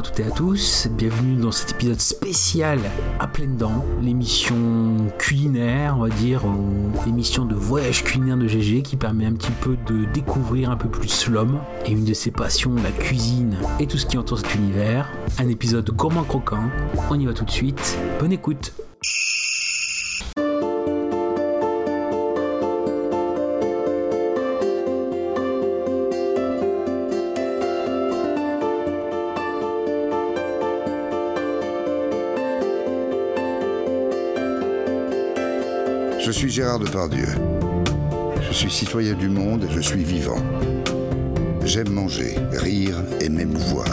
à toutes et à tous, bienvenue dans cet épisode spécial à pleines dents, l'émission culinaire, on va dire, l'émission de voyage culinaire de GG qui permet un petit peu de découvrir un peu plus l'homme et une de ses passions, la cuisine et tout ce qui entoure cet univers. Un épisode gourmand croquant, on y va tout de suite, bonne écoute Je suis Gérard Depardieu. Je suis citoyen du monde et je suis vivant. J'aime manger, rire et m'émouvoir.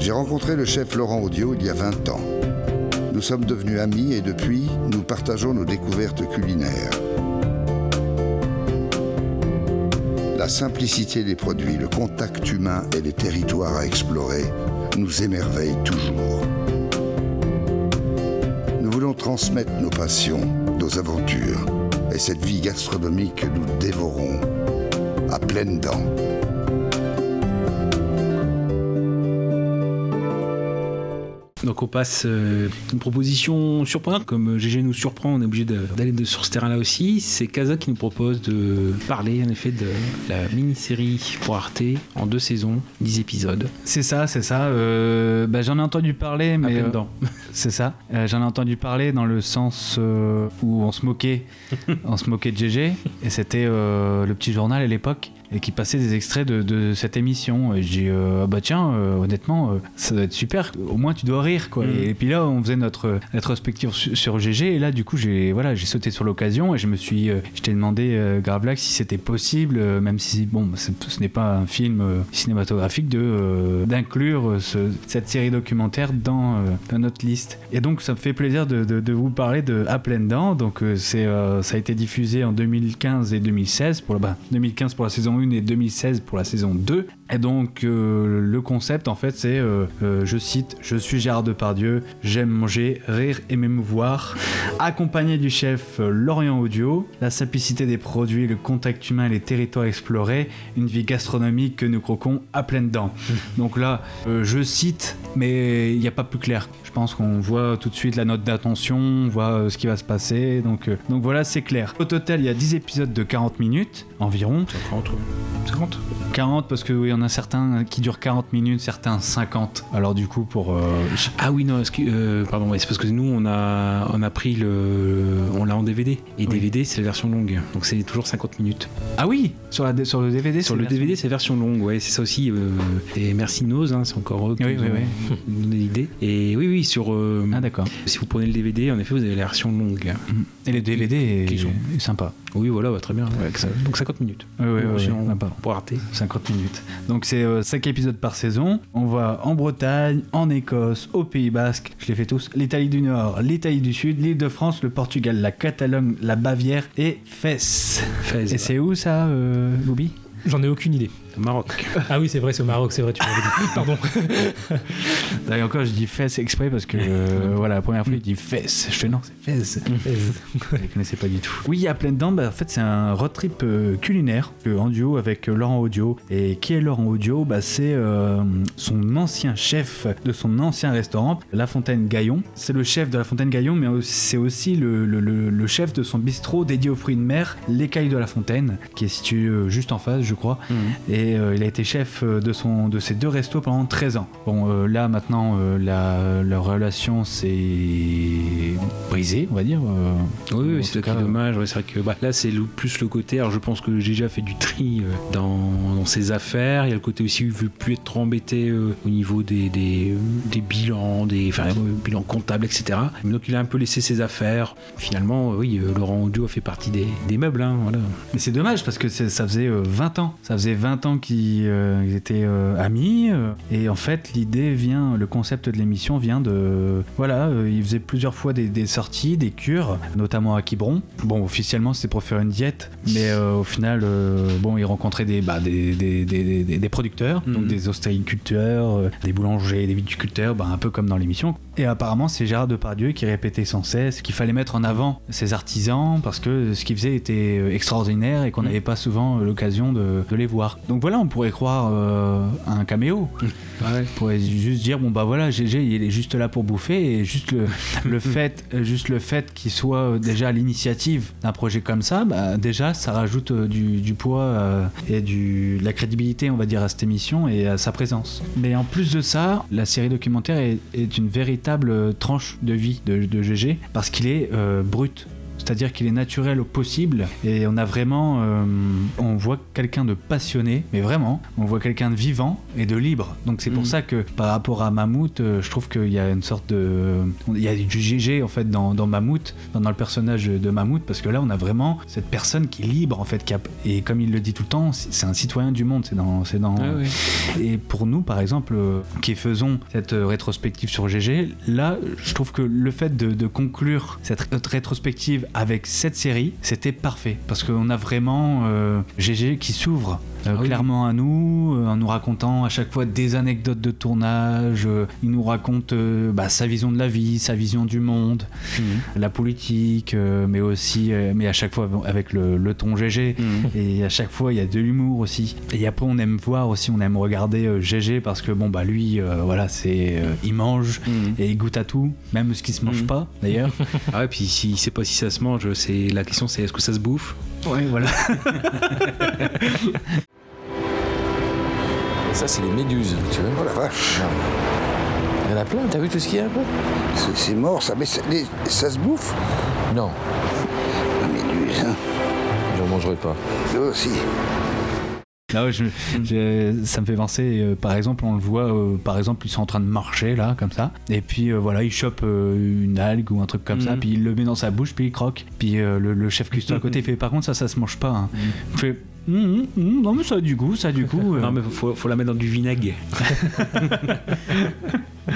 J'ai rencontré le chef Laurent Audio il y a 20 ans. Nous sommes devenus amis et depuis, nous partageons nos découvertes culinaires. La simplicité des produits, le contact humain et les territoires à explorer nous émerveillent toujours. Transmettre nos passions, nos aventures et cette vie gastronomique que nous dévorons à pleines dents. Donc on passe euh, une proposition surprenante, comme GG nous surprend, on est obligé d'aller sur ce terrain-là aussi. C'est Kaza qui nous propose de parler en effet de la mini-série pour Arte en deux saisons, 10 épisodes. C'est ça, c'est ça. Euh, bah, J'en ai entendu parler, À mais. pleines euh, dents. c'est ça. Euh, J'en ai entendu parler dans le sens euh, où on se moquait, on se moquait de GG, et c'était euh, le petit journal à l'époque, et qui passait des extraits de, de cette émission. Et j'ai dit, euh, ah bah tiens, euh, honnêtement, euh, ça doit être super. Au moins, tu dois rire, quoi. Mm. Et, puis là, on faisait notre rétrospective sur, sur GG, et là, du coup, j'ai voilà, j'ai sauté sur l'occasion, et je me suis, je t'ai demandé, Gravelax, si c'était possible, même si bon, c'est- ce n'est pas un film cinématographique, de d'inclure ce- cette série documentaire dans, dans notre liste. Et donc, ça me fait plaisir de, de- de vous parler de À pleines dents. Donc, c'est, ça a été diffusé en 2015 et 2016 pour bah, 2015 pour la saison 1 et 2016 pour la saison 2. Et donc, euh, le concept, en fait, c'est, euh, euh, je cite, Je suis Gérard Depardieu, j'aime manger, rire et m'émouvoir. Accompagné du chef Lorient Audio, la simplicité des produits, le contact humain les territoires explorés, une vie gastronomique que nous croquons à pleines dents. Donc là, je cite, mais il n'y a pas plus clair. Je pense qu'on voit tout de suite la note d'attention, on voit ce qui va se passer. Donc, donc voilà, c'est clair. Au total, il y a 10 épisodes de 40 minutes environ. 50, 50 40 parce qu'il y en a certains qui durent 40 minutes, certains 50. Alors du coup, pour... euh, Ah oui, non, euh, pardon, c'est parce que nous, on a, on a pris le. On l'a en DVD. Et Oui. DVD, c'est la version longue. Donc c'est toujours 50 minutes. Ah oui sur, la, sur le DVD Sur c'est le version- DVD, c'est version longue, ouais, c'est ça aussi. euh, et merci Nose, hein, c'est encore eux qui Oui, nous oui, ont donné l'idée. Et oui, oui, sur. euh, Ah d'accord. si vous prenez le DVD, en effet, vous avez la version longue. Et le DVD Qui est, sont- est sympa. Oui, voilà, bah, très bien. ouais, que ça- donc 50 minutes. Oui, oui, oui, sinon. Ah, Arte. 50 minutes. Donc c'est 5 épisodes par saison. On va en Bretagne, en Écosse, au Pays Basque, je les fais tous, l'Italie du Nord, l'Italie du Sud, l'île de France, le Portugal, la Catalogne, la Bavière et Fès. Fès. Et c'est où ça, euh, J'en ai aucune idée. Au Maroc. Ah oui, c'est vrai, c'est au Maroc, c'est vrai, tu m'avais dit. Pardon. D'ailleurs encore, je dis Fès exprès parce que euh, voilà, la première fois il dit Fès. Je fais non, c'est Fès. Je ne connaissais pas du tout. Oui, à pleine dents, bah, en fait, c'est un road trip euh, culinaire en duo avec euh, Laurent Audio. Et qui est Laurent Audio? Bah, C'est euh, son ancien chef de son ancien restaurant, La Fontaine Gaillon. C'est le chef de La Fontaine Gaillon, mais c'est aussi le, le- le- le chef de son bistrot dédié aux fruits de mer, L'Écaille de la Fontaine, qui est situé juste en face, je crois. Et euh, il a été chef euh, de, son, de ces deux restos pendant 13 ans. Bon, euh, là maintenant, euh, la, leur relation s'est brisée, on va dire. Oui, oui, c'est dommage. Ouais, c'est vrai que bah, là, c'est plus le côté. Alors, je pense que j'ai déjà fait du tri dans, dans ses affaires. Il y a le côté aussi où il veut plus être trop embêté au niveau des, des, des bilans, des bilans comptables, etc. Donc, il a un peu laissé ses affaires. Finalement, oui, Laurent Audio a fait partie des, des meubles. hein, voilà. Mais c'est dommage parce que ça faisait euh, 20 ans. Ça faisait 20 ans qu'ils euh, ils étaient euh, amis. euh, et en fait, l'idée vient, le concept de l'émission vient de. Voilà, ils faisaient plusieurs fois des, des sorties, des cures, notamment à Quiberon. Bon, officiellement, c'était pour faire une diète, mais au final, bon, ils rencontraient des, bah, des, des, des, producteurs, donc Mhm. des ostréiculteurs, des boulangers, des viticulteurs, bah, un peu comme dans l'émission. Et apparemment, c'est Gérard Depardieu qui répétait sans cesse qu'il fallait mettre en avant ces artisans parce que ce qu'ils faisaient était euh, extraordinaire et qu'on Mhm. n'avait pas souvent euh, l'occasion de, de les voir. Donc voilà, on pourrait croire euh, à un caméo. On pourrait juste dire bon bah voilà, GG il est juste là pour bouffer et juste le, le fait, juste le fait qu'il soit déjà à l'initiative d'un projet comme ça, bah, déjà ça rajoute du, du poids euh, et du, de la crédibilité on va dire à cette émission et à sa présence. Mais en plus de ça, la série documentaire est, est une véritable euh, tranche de vie de, de GG parce qu'il est euh, brut. C'est-à-dire qu'il est naturel au possible et on a vraiment, euh, on voit quelqu'un de passionné, mais vraiment, on voit quelqu'un de vivant et de libre. Donc c'est pour Mhm. ça que par rapport à Mammouth, euh, je trouve qu'il y a une sorte de, il y a du GG en fait dans, dans Mammouth, dans, dans le personnage de Mammouth, parce que là on a vraiment cette personne qui est libre en fait, qui a- et comme il le dit tout le temps, c'est un citoyen du monde. C'est dans, c'est dans, ouais. et pour nous, par exemple, euh, qui faisons cette rétrospective sur GG, là, je trouve que le fait de, de conclure cette ré- rétrospective avec cette série, c'était parfait. Parce qu'on a vraiment euh, GG qui s'ouvre. Ah oui. clairement à nous, euh, en nous racontant à chaque fois des anecdotes de tournage. euh, il nous raconte euh, bah, sa vision de la vie, sa vision du monde, Mhm. la politique, mais aussi, mais à chaque fois avec le, le ton GG. Mhm. Et à chaque fois, il y a de l'humour aussi. Et après, on aime voir aussi, on aime regarder GG parce que bon, bah lui, voilà, c'est, il mange Mhm. et il goûte à tout, même ce qui se mange pas d'ailleurs. Ah ouais, puis s'il sait pas si ça se mange, c'est la question c'est est-ce que ça se bouffe? Ouais, voilà. Ça, c'est les méduses, tu vois. Oh la vache, Il y en a plein, t'as vu tout ce qu'il y a un peu c'est c'est mort ça, mais les- ça se bouffe? Non, La méduse, hein j'en mangerai pas. Eux aussi. Là, ouais, je- je- ça me fait penser, euh, par exemple, on le voit, euh, par exemple, ils sont en train de marcher là, comme ça, et puis euh, voilà, il chope euh, une algue ou un truc comme ça, Mhm. puis il le met dans sa bouche, puis il croque. Puis euh, le, le chef cuistot à côté fait, par contre, ça, ça se mange pas. hein. Il fait, Hum, hum, hum, non mais ça a du goût, ça a du goût. euh. Non mais faut, faut la mettre dans du vinaigre.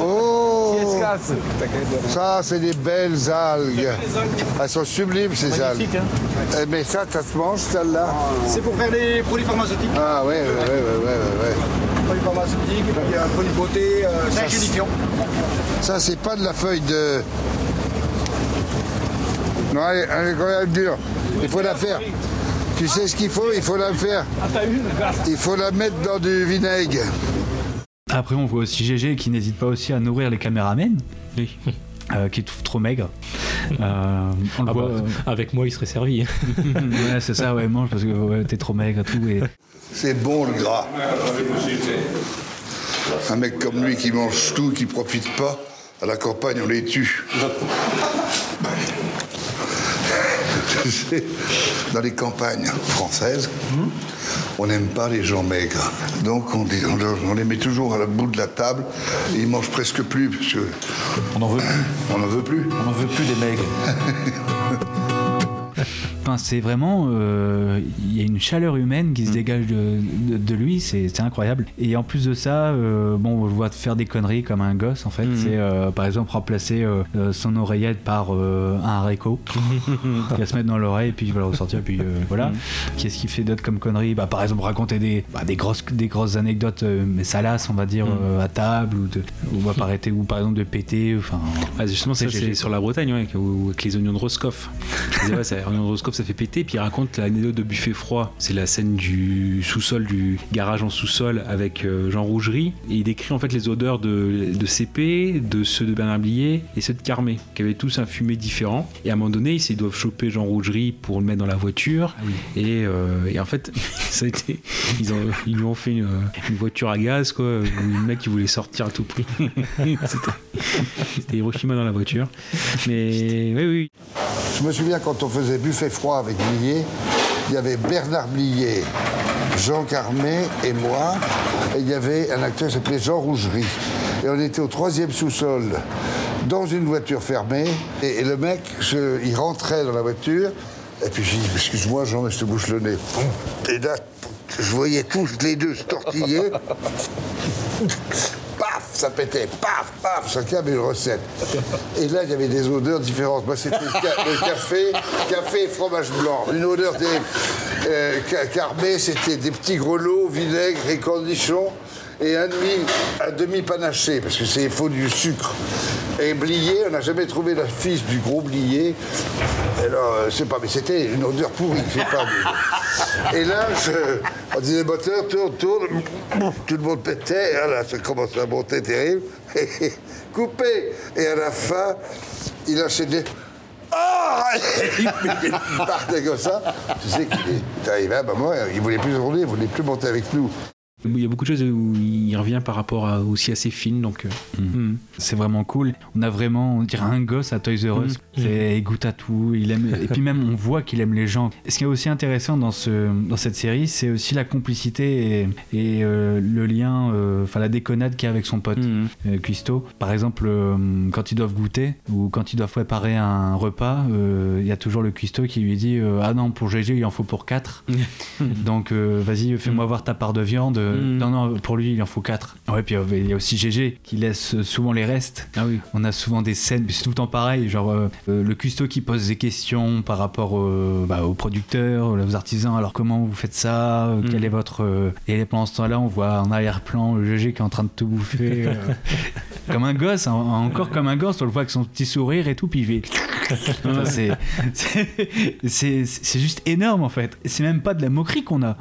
Oh Ça, c'est des belles algues. Elles sont sublimes, ces algues. Eh, Mais ça, ça se mange, celle-là C'est pour faire des produits pharmaceutiques. Ah ouais, ouais, ouais, ouais, ouais, ouais. Produits pharmaceutiques, et puis un produit de beauté, euh. Ça, c'est pas de la feuille de... Non, elle, elle est quand même dure. Il faut la faire. Tu sais ce qu'il faut? Il faut la faire. Il faut la mettre dans du vinaigre. Après, on voit aussi GG qui n'hésite pas aussi à nourrir les caméramens, Oui. euh, qui est tout- trop maigre. Euh, on le Ah voit. bah, avec moi, il serait servi. euh, ouais, c'est ça, ouais, mange parce que ouais, t'es trop maigre et tout. Et... C'est bon, le gras. Un mec comme lui qui mange tout, qui profite pas, à la campagne, on les tue. Dans les campagnes françaises, on n'aime pas les gens maigres. Donc on, les met toujours à la bout de la table et ils mangent presque plus parce que On n'en veut plus. on n'en veut plus. On n'en veut plus des maigres. Enfin, c'est vraiment. euh, Il y a une chaleur humaine qui se dégage de, de- de lui, c'est c'est incroyable. Et en plus de ça, euh, bon, on le voit faire des conneries comme un gosse en fait. Mhm. C'est euh, par exemple remplacer son oreillette par un haricot. il va se mettre dans l'oreille et puis il va le ressortir. Puis voilà. Qu'est-ce qu'il fait d'autre comme conneries? Bah, Par exemple, raconter des, bah, des, grosses, des grosses anecdotes, mais salaces, on va dire, à table, ou, de, ou, va pas arrêter, ou par exemple de péter. Enfin, Ah, justement, C'est c'est sur la Bretagne, ouais, avec, ou- avec les oignons de Roscoff. Ouais, ça- les oignons de Roscoff, ça fait péter. Puis il raconte l'anecdote de buffet froid. C'est la scène du sous-sol, du garage en sous-sol avec euh, Jean Rougerie. Et il décrit en fait les odeurs de, de CP, de ceux de Bernard Blier et ceux de Carmé, qui avaient tous un fumé différent. Et à un moment donné, ils doivent choper Jean Rougerie pour le mettre dans la voiture. Et, euh, et en fait, ça a été, ils, ont, ils lui ont fait une, une voiture à gaz, quoi. Le mec, il voulait sortir à tout prix. C'était- C'était Hiroshima dans la voiture. Mais oui, oui. Je me souviens quand on faisait buffet froid avec Blier, il y avait Bernard Blier, Jean Carmet et moi, et il y avait un acteur qui s'appelait Jean Rougerie. Et on était au troisième sous-sol, dans une voiture fermée, et, le mec, il rentrait dans la voiture, et puis j'ai dit, excuse-moi Jean, mais je te bouche le nez. Et là, je voyais tous les deux se tortiller. Ça pétait, paf, paf, chacun avait une recette. Et là, il y avait des odeurs différentes. Moi, c'était le, ca- le café, café et fromage blanc. Une odeur des euh, c'était des petits grelots, vinaigre et cornichons. Et un demi, un demi panaché, parce que c'est il faut du sucre. Et blié, on n'a jamais trouvé la fiche du gros blié. Alors, euh, je sais pas, mais c'était une odeur pourrie, je sais pas. Et là, je, on disait, moteur, tourne, tourne, tout le monde pétait, et là, ça commence à monter terrible. Coupé. Et à la fin, il enchaînait. Ah Il partait comme ça. Tu sais qu'il est arrivé à un moment, il voulait plus tourner, il voulait plus monter avec nous. Il y a beaucoup de choses où il revient par rapport à- aussi à ses films, donc. euh, mm. C'est vraiment cool. On a vraiment, on dirait un gosse à Toys R Us. C'est- Il goûte à tout. Il aime, et puis même, on voit qu'il aime les gens. Ce qui est aussi intéressant dans, ce, dans cette série, c'est aussi la complicité et, et, euh, le lien, euh, enfin la déconnade qu'il y a avec son pote, Cuisto. Par exemple, quand ils doivent goûter ou quand ils doivent préparer un repas, il y a toujours le Cuisto qui lui dit Ah non, pour GG, il en faut pour 4. Donc vas-y, fais-moi voir ta part de viande. Mhm. Non, non, pour lui, il en faut 4. Ouais, puis euh, il y a aussi GG qui laisse souvent les restes. Ah oui. On a souvent des scènes, c'est tout le temps pareil, genre euh, euh, le cuistot qui pose des questions par rapport euh, bah, aux producteurs, aux artisans. Alors comment vous faites ça? Euh, Quel est votre Et pendant ce temps-là, on voit en arrière-plan GG qui est en train de tout bouffer, comme un gosse, hein, encore comme un gosse. On le voit avec son petit sourire et tout, puis il fait. C'est- juste énorme en fait. C'est même pas de la moquerie qu'on a.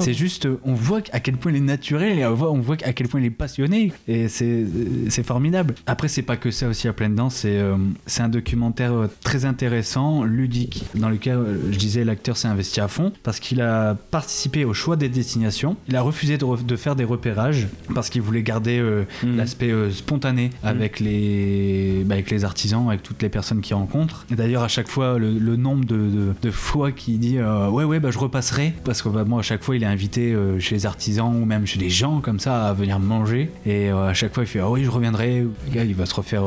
C'est juste, euh, on voit à quel point il est naturel et on voit, on voit à quel point il est passionné et c'est c'est formidable. Après, c'est pas que ça aussi à pleine c'est euh, c'est un documentaire euh, très intéressant, ludique, dans lequel euh, je disais l'acteur s'est investi à fond parce qu'il a participé au choix des destinations. Il a refusé de, re- de faire des repérages parce qu'il voulait garder euh, Mhm. l'aspect euh, spontané avec les bah, avec les artisans, avec toutes les personnes qu'il rencontre. Et d'ailleurs, à chaque fois, le, le nombre de, de- de fois qu'il dit euh, ouais ouais bah je repasserai parce que bah, moi à chaque fois il est invité euh, chez les artisans ou même chez des gens comme ça à venir manger et euh, à chaque fois il fait ah oui je reviendrai. Le gars il va se refaire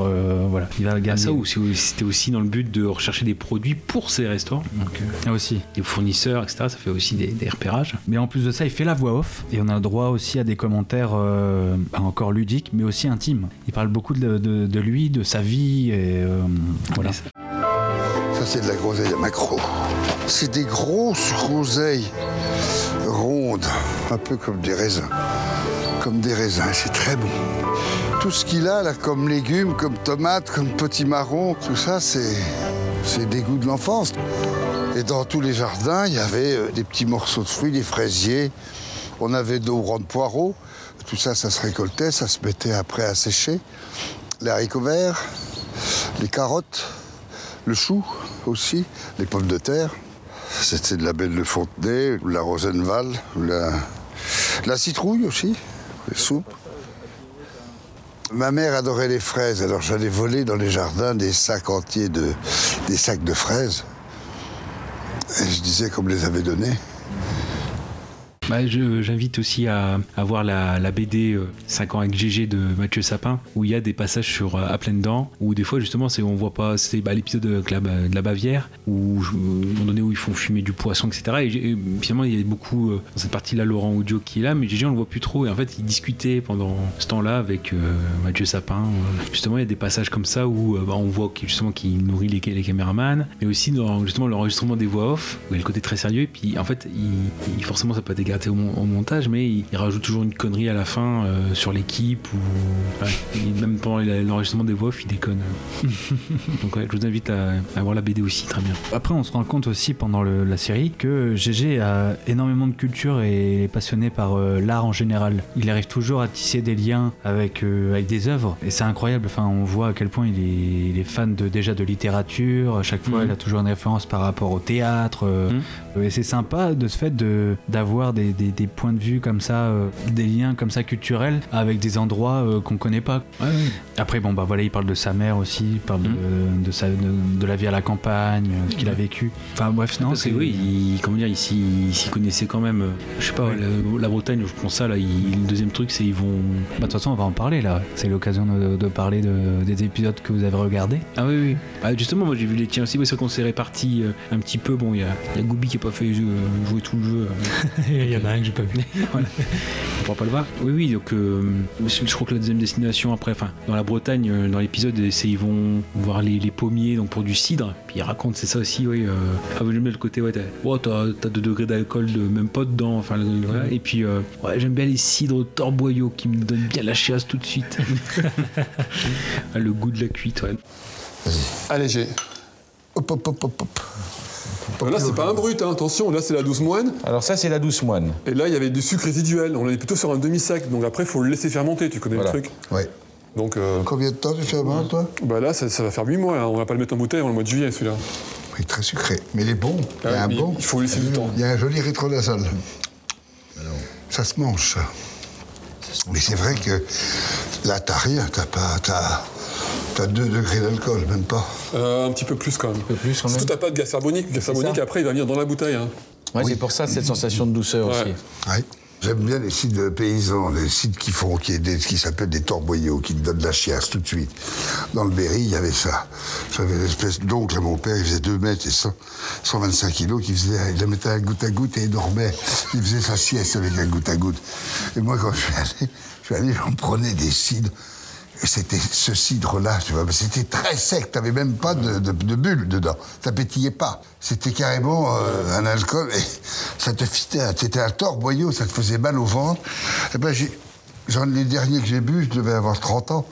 voilà il va Ah, gagner ça, ou c'était aussi dans le but de rechercher des produits pour ces restaurants, donc aussi. des fournisseurs, etc. Ça fait aussi des, des repérages. Mais en plus de ça, il fait la voix off et on a le droit aussi à des commentaires bah, encore ludiques, mais aussi intimes. Il parle beaucoup de, de- de lui, de sa vie et voilà. C'est de la groseille à macro. C'est des grosses groseilles rondes, un peu comme des raisins. Comme des raisins, c'est très bon. Tout ce qu'il a, là, comme légumes, comme tomates, comme petits marrons, tout ça, c'est, des goûts de l'enfance. Et dans tous les jardins, il y avait euh, des petits morceaux de fruits, des fraisiers. On avait de grands poireaux. Tout ça, ça se récoltait, ça se mettait après à sécher. Les haricots verts, les carottes, le chou aussi, les pommes de terre. C'était de la belle de Fontenay, la Rosenval, la, citrouille aussi, les soupes. Ma mère adorait les fraises, alors j'allais voler dans les jardins des sacs entiers de, des sacs de fraises. Et je disais qu'on me les avait donnés. Bah, J'invite aussi à, voir la, BD euh, 5 ans avec GG de Mathieu Sapin, où il y a des passages sur euh, à pleines dents, où des fois justement on voit pas, c'est bah, l'épisode de, la, Bavière, où je- à un moment donné où ils font fumer du poisson, etc. Et, finalement il y a beaucoup euh, dans cette partie-là Laurent Audio qui est là, mais GG on le voit plus trop. Et en fait il discutait pendant ce temps-là avec euh, Mathieu Sapin. Euh, Justement il y a des passages comme ça où euh, bah, on voit justement qu'il nourrit les, caméramans, mais aussi dans justement l'enregistrement des voix off, où il y a le côté très sérieux. Et puis en fait il, forcément ça peut être gâté au, mon- au montage, mais il, il rajoute toujours une connerie à la fin euh, sur l'équipe ou ouais, même pendant l'enregistrement des voix off il déconne. Donc ouais, je vous invite à, à voir la BD aussi, très bien. Après, on se rend compte aussi pendant le- la série que GG a énormément de culture et est passionné par euh, l'art en général. Il arrive toujours à tisser des liens avec, euh, avec des œuvres et c'est incroyable. Enfin, on voit à quel point il est, il est fan de, déjà de littérature. À chaque fois, Mhm. il a toujours une référence par rapport au théâtre. Mhm. Et c'est sympa de ce fait de- d'avoir des, des- des points de vue comme ça, euh, des liens comme ça culturels avec des endroits euh, qu'on connaît pas. Après, bon, bah voilà, il parle de sa mère aussi, il parle de, de, sa, de, de la vie à la campagne, euh, ce qu'il a vécu. Enfin, bref, non, Parce que c'est. oui, il, comment dire, il s'y il s'y connaissait quand même. euh, Je sais pas, la, la Bretagne, je prends ça là. il- le deuxième truc, c'est ils vont. Bah, de toute façon, on va en parler là. C'est l'occasion de, parler de- des épisodes que vous avez regardés. Ah oui, oui. Bah, justement, moi j'ai vu les tiens aussi. C'est qu'on s'est répartis euh, un petit peu. Bon, il y a, y a Goubi qui a pas fait euh, jouer tout le jeu. Il y y en a un que j'ai pas vu. voilà. On pourra pas le voir. Oui, oui, donc euh, je crois que la deuxième destination après, enfin, dans la Bretagne, euh, dans l'épisode, c'est ils vont voir les, les pommiers donc pour du cidre. Puis ils racontent, c'est ça aussi, oui. Euh, ah, j'aime bien le côté, ouais, t'as oh, t'as- t'as deux degrés d'alcool, de, même pas dedans. Enfin. Et puis, euh, ouais, j'aime bien les cidres torboyaux qui me donnent bien la chiasse tout de suite. Le goût de la cuite, ouais. Allez, j'ai. Hop, hop, hop, hop, hop. Là, c'est pas un brut, hein, attention, là, c'est la douce moine. Alors ça, c'est la douce moine. Et là, il y avait du sucre résiduel. On est plutôt sur un demi-sec. Donc après, il faut le laisser fermenter, tu connais Voilà. le truc. Ouais. Donc euh, Combien de temps tu fais toi? bah là, ça, ça va faire 8 mois. hein. On va pas le mettre en bouteille avant le mois de juillet, celui-là. Oui, très sucré. Mais il est bon. Il y a Ah, un bon. il faut laisser du temps. Il y a un joli rétronasal. Ça se mange, ça. Mais c'est vrai que là, t'as rien. T'as pas. T'as. T'as 2 degrés d'alcool, même pas. Euh, un petit peu plus quand même. Un peu plus, quand même. Surtout, t'as pas de gaz carbonique. Le gaz carbonique, après, il va venir dans la bouteille. hein. Ouais, C'est pour ça cette sensation de douceur Ouais. aussi. Ouais. J'aime bien les sites paysans, les sites qui font, qui, des- qui s'appellent des torboyaux, qui te donnent de la chiasse tout de suite. Dans le Berry, il y avait ça. J'avais l'espèce d'oncle à mon père, il faisait 2 mètres et 100, 125 kilos, qui faisait, il le mettait à goutte à goutte et il dormait. Il faisait sa sieste avec un goutte à goutte. Et moi, quand je suis allé, je suis allé, j'en prenais des cidres. C'était ce cidre-là, tu vois, c'était très sec, t'avais même pas de, de, de bulles dedans, ça pétillait pas. C'était carrément euh, un alcool, et ça te fitait, c'était un torboyau, ça te faisait mal au ventre. Et ben, j'ai, j'en, les derniers que j'ai bu, je devais avoir 30 ans,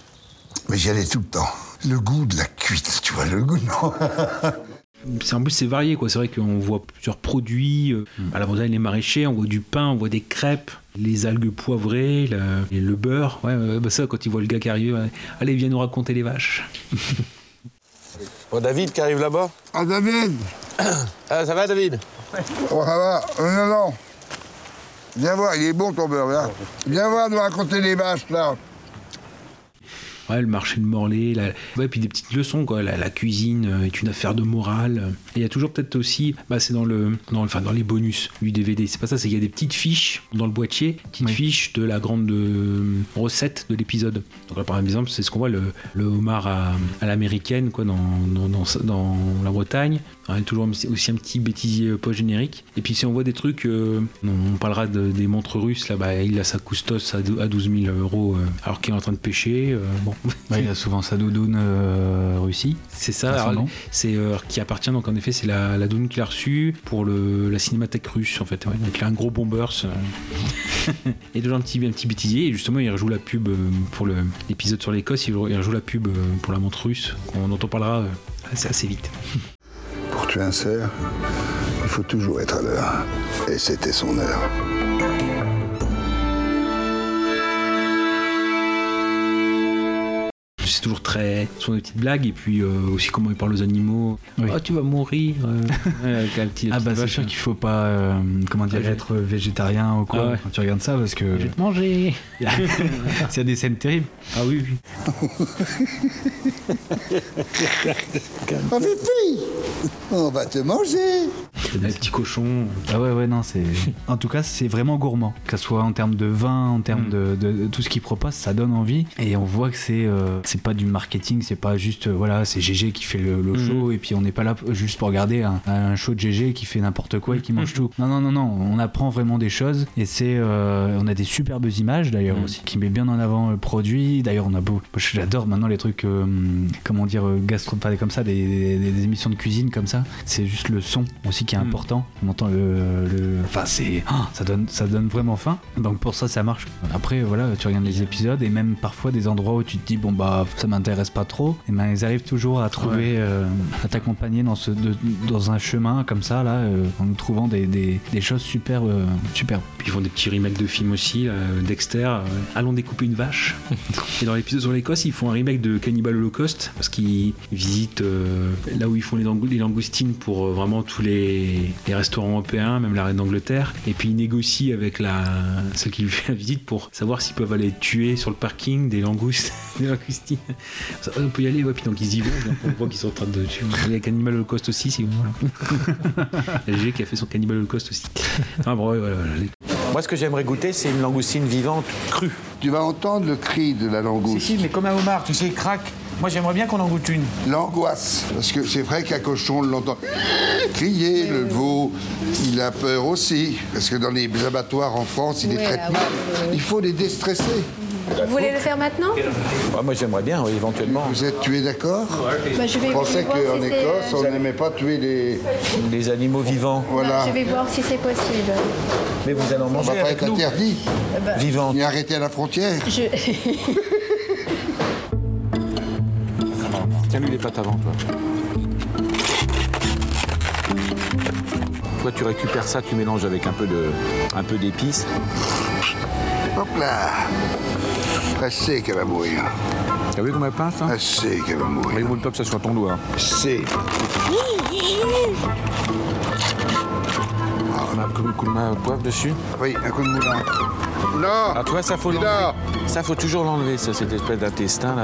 mais j'y allais tout le temps. Le goût de la cuite, tu vois, le goût, non en plus c'est varié quoi. C'est vrai qu'on voit plusieurs produits. euh, À la Bretagne les maraîchers, on voit du pain, on voit des crêpes, les algues poivrées, la- et le beurre. Ouais, bah ça quand ils voient le gars qui arrive, ouais, allez viens nous raconter les vaches. Bon, David qui arrive là-bas. Ah, David Ah, ça va, David? Oh, ça va Euh, Non, non. Viens voir, il est bon ton beurre, viens. Viens voir nous raconter les vaches, là. Ouais, le marché de Morlaix, la... ouais, puis des petites leçons quoi. La, la cuisine euh, est une affaire de morale. Et il y a toujours peut-être aussi, bah, c'est dans le, dans, le- enfin, dans les bonus du DVD. C'est pas ça, c'est qu'il y a des petites fiches dans le boîtier, petites Oui. fiches de la grande euh, recette de l'épisode. Donc là, par exemple, c'est ce qu'on voit le, le homard à, à l'américaine quoi dans, dans, dans, dans la Bretagne. Il y a toujours aussi un petit bêtisier euh, post générique. Et puis si on voit des trucs, euh, on parlera de- des montres russes là, bah, il a sa custos à, dou- à 12 000 euros euh, alors qu'il est en train de pêcher. euh, bon. Il a souvent sa doudoune Russie. C'est ça, c'est qui appartient donc en effet c'est la, la doudoune qu'il a reçue pour le, la cinémathèque russe en fait. ouais. Donc il a un gros bombers et toujours un petit, un petit bêtisier et justement il rejoue la pub pour le- l'épisode sur l'Écosse, il, re- il rejoue la pub pour la montre russe dont on parlera assez, assez vite. Pour tuer un cerf, il faut toujours être à l'heure. Et c'était son heure. C'est toujours très sur des petites blagues et puis euh, aussi comment il parle aux animaux. Oui. Ah tu vas mourir. euh, avec Ah bah c'est sûr qu'il faut pas euh, comment dire être végétarien ou quoi Ah ouais. quand tu regardes ça parce que Je vais te manger. il y a des scènes terribles. Ah oui oui. Oh, Pipi On va te manger Les petits cochons. Ah ouais ouais non c'est en tout cas c'est vraiment gourmand que ce soit en termes de vin en termes Mm. de, de- de tout ce qu'il propose ça donne envie et on voit que c'est euh, c'est pas du marketing c'est pas juste euh, voilà c'est GG qui fait le, le Mm. show et puis on n'est pas là juste pour regarder un, un show de GG qui fait n'importe quoi et qui mange tout. Non non non non on apprend vraiment des choses et c'est euh, on a des superbes images d'ailleurs Mm. aussi qui met bien en avant le produit d'ailleurs on a beau j'adore maintenant les trucs euh, comment dire euh, gastro comme ça des, des- des émissions de cuisine comme ça. C'est juste le son aussi qui est Mm. important. On entend le, le- enfin c'est ah, ça donne ça donne vraiment faim. Donc pour ça ça marche. Après voilà tu regardes les épisodes et même parfois des endroits où tu te dis bon bah ça m'intéresse pas trop et ben ils arrivent toujours à trouver euh, à t'accompagner dans ce de- dans un chemin comme ça là euh, en nous trouvant des, des, des choses super euh, super Puis ils font des petits remakes de films aussi. Dexter, allons découper une vache. Et dans l'épisode sur l'Écosse, ils font un remake de Cannibal Holocaust parce qu'ils visitent là où ils font les, langou- les langoustines pour vraiment tous les, les restaurants européens, même la reine d'Angleterre. Et puis ils négocient avec la, celle qui lui fait la visite pour savoir s'ils peuvent aller tuer sur le parking des langoustes, des langoustines. On peut y aller, ouais. Puis donc ils y vont. donc on voit qu'ils sont en train de. Il y a Cannibal Holocaust aussi, si vous voulez. LG qui a fait son Cannibal Holocaust aussi. Ah bon, ouais, Moi, ce que j'aimerais goûter, c'est une langoustine vivante crue. Tu vas entendre le cri de la langouste. Si, mais comme un homard, tu sais, il craque. Moi, j'aimerais bien qu'on en goûte une. L'angoisse. Parce que c'est vrai qu'un cochon, on l'entend crier. Le veau, il a peur aussi. Parce que dans les abattoirs en France, il les Ouais, traite ah ouais, mal. Il faut les déstresser. Vous voulez le faire maintenant? Moi, j'aimerais bien, oui, éventuellement. Vous êtes, tu es d'accord Bah, Je vais, pensais qu'en si Écosse, euh, on n'aimait pas tuer les... Les animaux vivants. Voilà. Je vais voir si c'est possible. Mais vous allez en On va manger pas avec être nous. interdit. Vivants. Ni arrêté à la frontière. Je... Tiens-lui les pâtes avant, toi. Toi, tu récupères ça, tu mélanges avec un peu de, un peu d'épices. Hop là. Assez qu'elle va mourir. T'as vu comment elle pince, hein? Assez qu'elle va Mais mourir. il vaut pas que ça soit ton doigt. C'est. On a un coup, de main poivre dessus. Oui, un coup de moulin. Non Ah, tu vois, ça faut l'enlever. là. Ça faut toujours l'enlever, ça, cette espèce d'intestin là.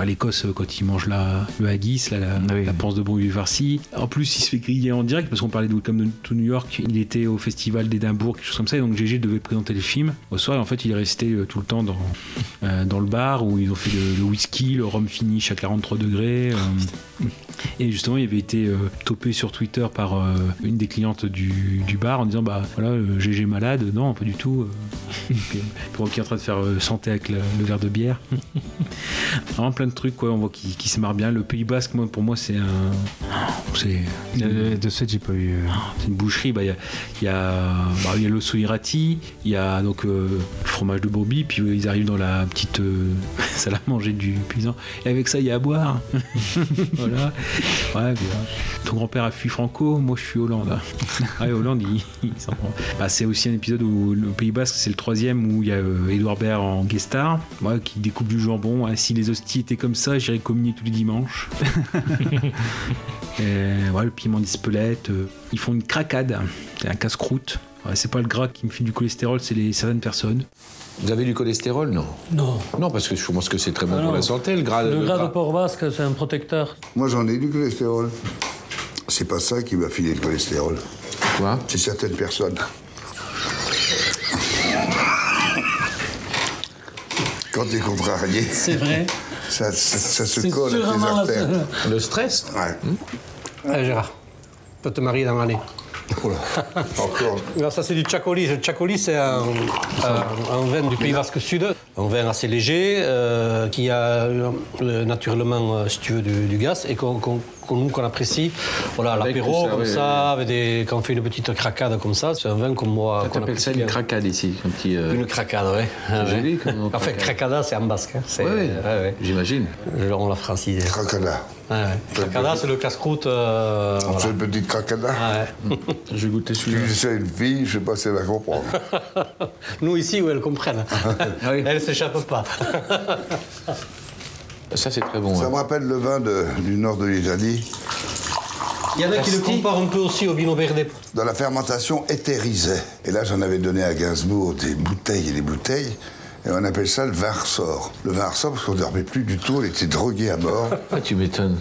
Enfin, l'Écosse, euh, quand il mange la, le haggis, là, la, Ah oui. la panse de brouille farci. En plus, il se fait griller en direct parce qu'on parlait de Welcome to New York. Il était au festival d'Édimbourg, quelque chose comme ça. Et donc, GG devait présenter le film. Au soir, et en fait, il est resté euh, tout le temps dans, euh, dans le bar où ils ont fait le, le whisky, le rhum finish à 43 degrés. euh. et justement, il avait été euh, topé sur Twitter par une des clientes du, du bar en disant Bah voilà, GG malade. Non, pas du tout. puis, qui est en train de faire santé avec le, le verre de bière. Vraiment plein de trucs, quoi. On voit qu'il qu'il se marre bien. Le Pays Basque, moi, pour moi, c'est un. C'est De ce j'ai pas eu. euh, c'est une boucherie. Bah, Il y a, il y, a, bah, y a le soirati, il y a donc euh, le fromage de brebis, puis euh, ils arrivent dans la petite euh, salle à manger du paysan. Et avec ça, il y a à boire. voilà. Ouais, puis, ton grand-père a fui Franco, moi je suis Hollande. ouais, Hollande, il, il s'en prend. Bah, c'est aussi un épisode où le Pays Basque, c'est le troisième où il y a euh, Edouard Baird en guest star, ouais, qui découpe du jambon. Ah, si les hosties étaient comme ça, j'irais communier tous les dimanches. Et, ouais, le piment d'Espelette. euh, ils font une cracade, c'est un casse-croûte. Ouais, c'est pas le gras qui me fait du cholestérol, c'est les certaines personnes. Vous avez du cholestérol, non? Non. Non, parce que je pense que c'est très bon Ah pour la santé, le gras. Le gras de porc basque, c'est un protecteur. Moi, j'en ai du cholestérol. C'est pas ça qui m'a filé le cholestérol. Quoi? C'est certaines personnes. Quand t'es contrarié, C'est vrai. Ça, ça, ça se colle à tes sûrement la artères. Le stress Ouais. Allez, Gérard, peut te marier dans l'année. Encore. Alors ça c'est du Tchakoli. Le Tchakoli c'est un, un- un vin du Pays Basque Sud, un vin assez léger euh, qui a euh, naturellement, euh, si tu veux, du, du gaz et qu'on qu'on- qu'on- nous qu'on apprécie. Voilà, l'apéro comme oui, ça, avec des, quand on fait une petite cracade comme ça, c'est un vin qu'on moi. qu'on T'appelles ça apprécie une bien. cracade ici, un petit. euh, Une cracade, oui. joli comme Enfin, cracade. cracada c'est en basque. hein. C'est- Ouais, ouais. ouais, ouais. J'imagine. Je- On l'a francisé. Cracada. Ouais, ouais. Cracada c'est le casse-croûte. euh, On voilà. fait une petite cracada. Ouais. Je vais goûter celui-là. Tu sais, une fille, je sais pas si elle va comprendre. Nous ici où elles comprennent. Ah oui. Elles ne s'échappent pas. Ça, c'est très bon. Ça me rappelle le vin de- du nord de l'Italie, Il y en a qui le comparent un peu aussi au Vino Verde. dans la fermentation éthérisée. Et là, j'en avais donné à Gainsbourg des bouteilles et des bouteilles. Et on appelle ça le vin ressort. Le vin ressort parce qu'on ne dormait plus du tout, on était drogué à mort. Ah, tu m'étonnes.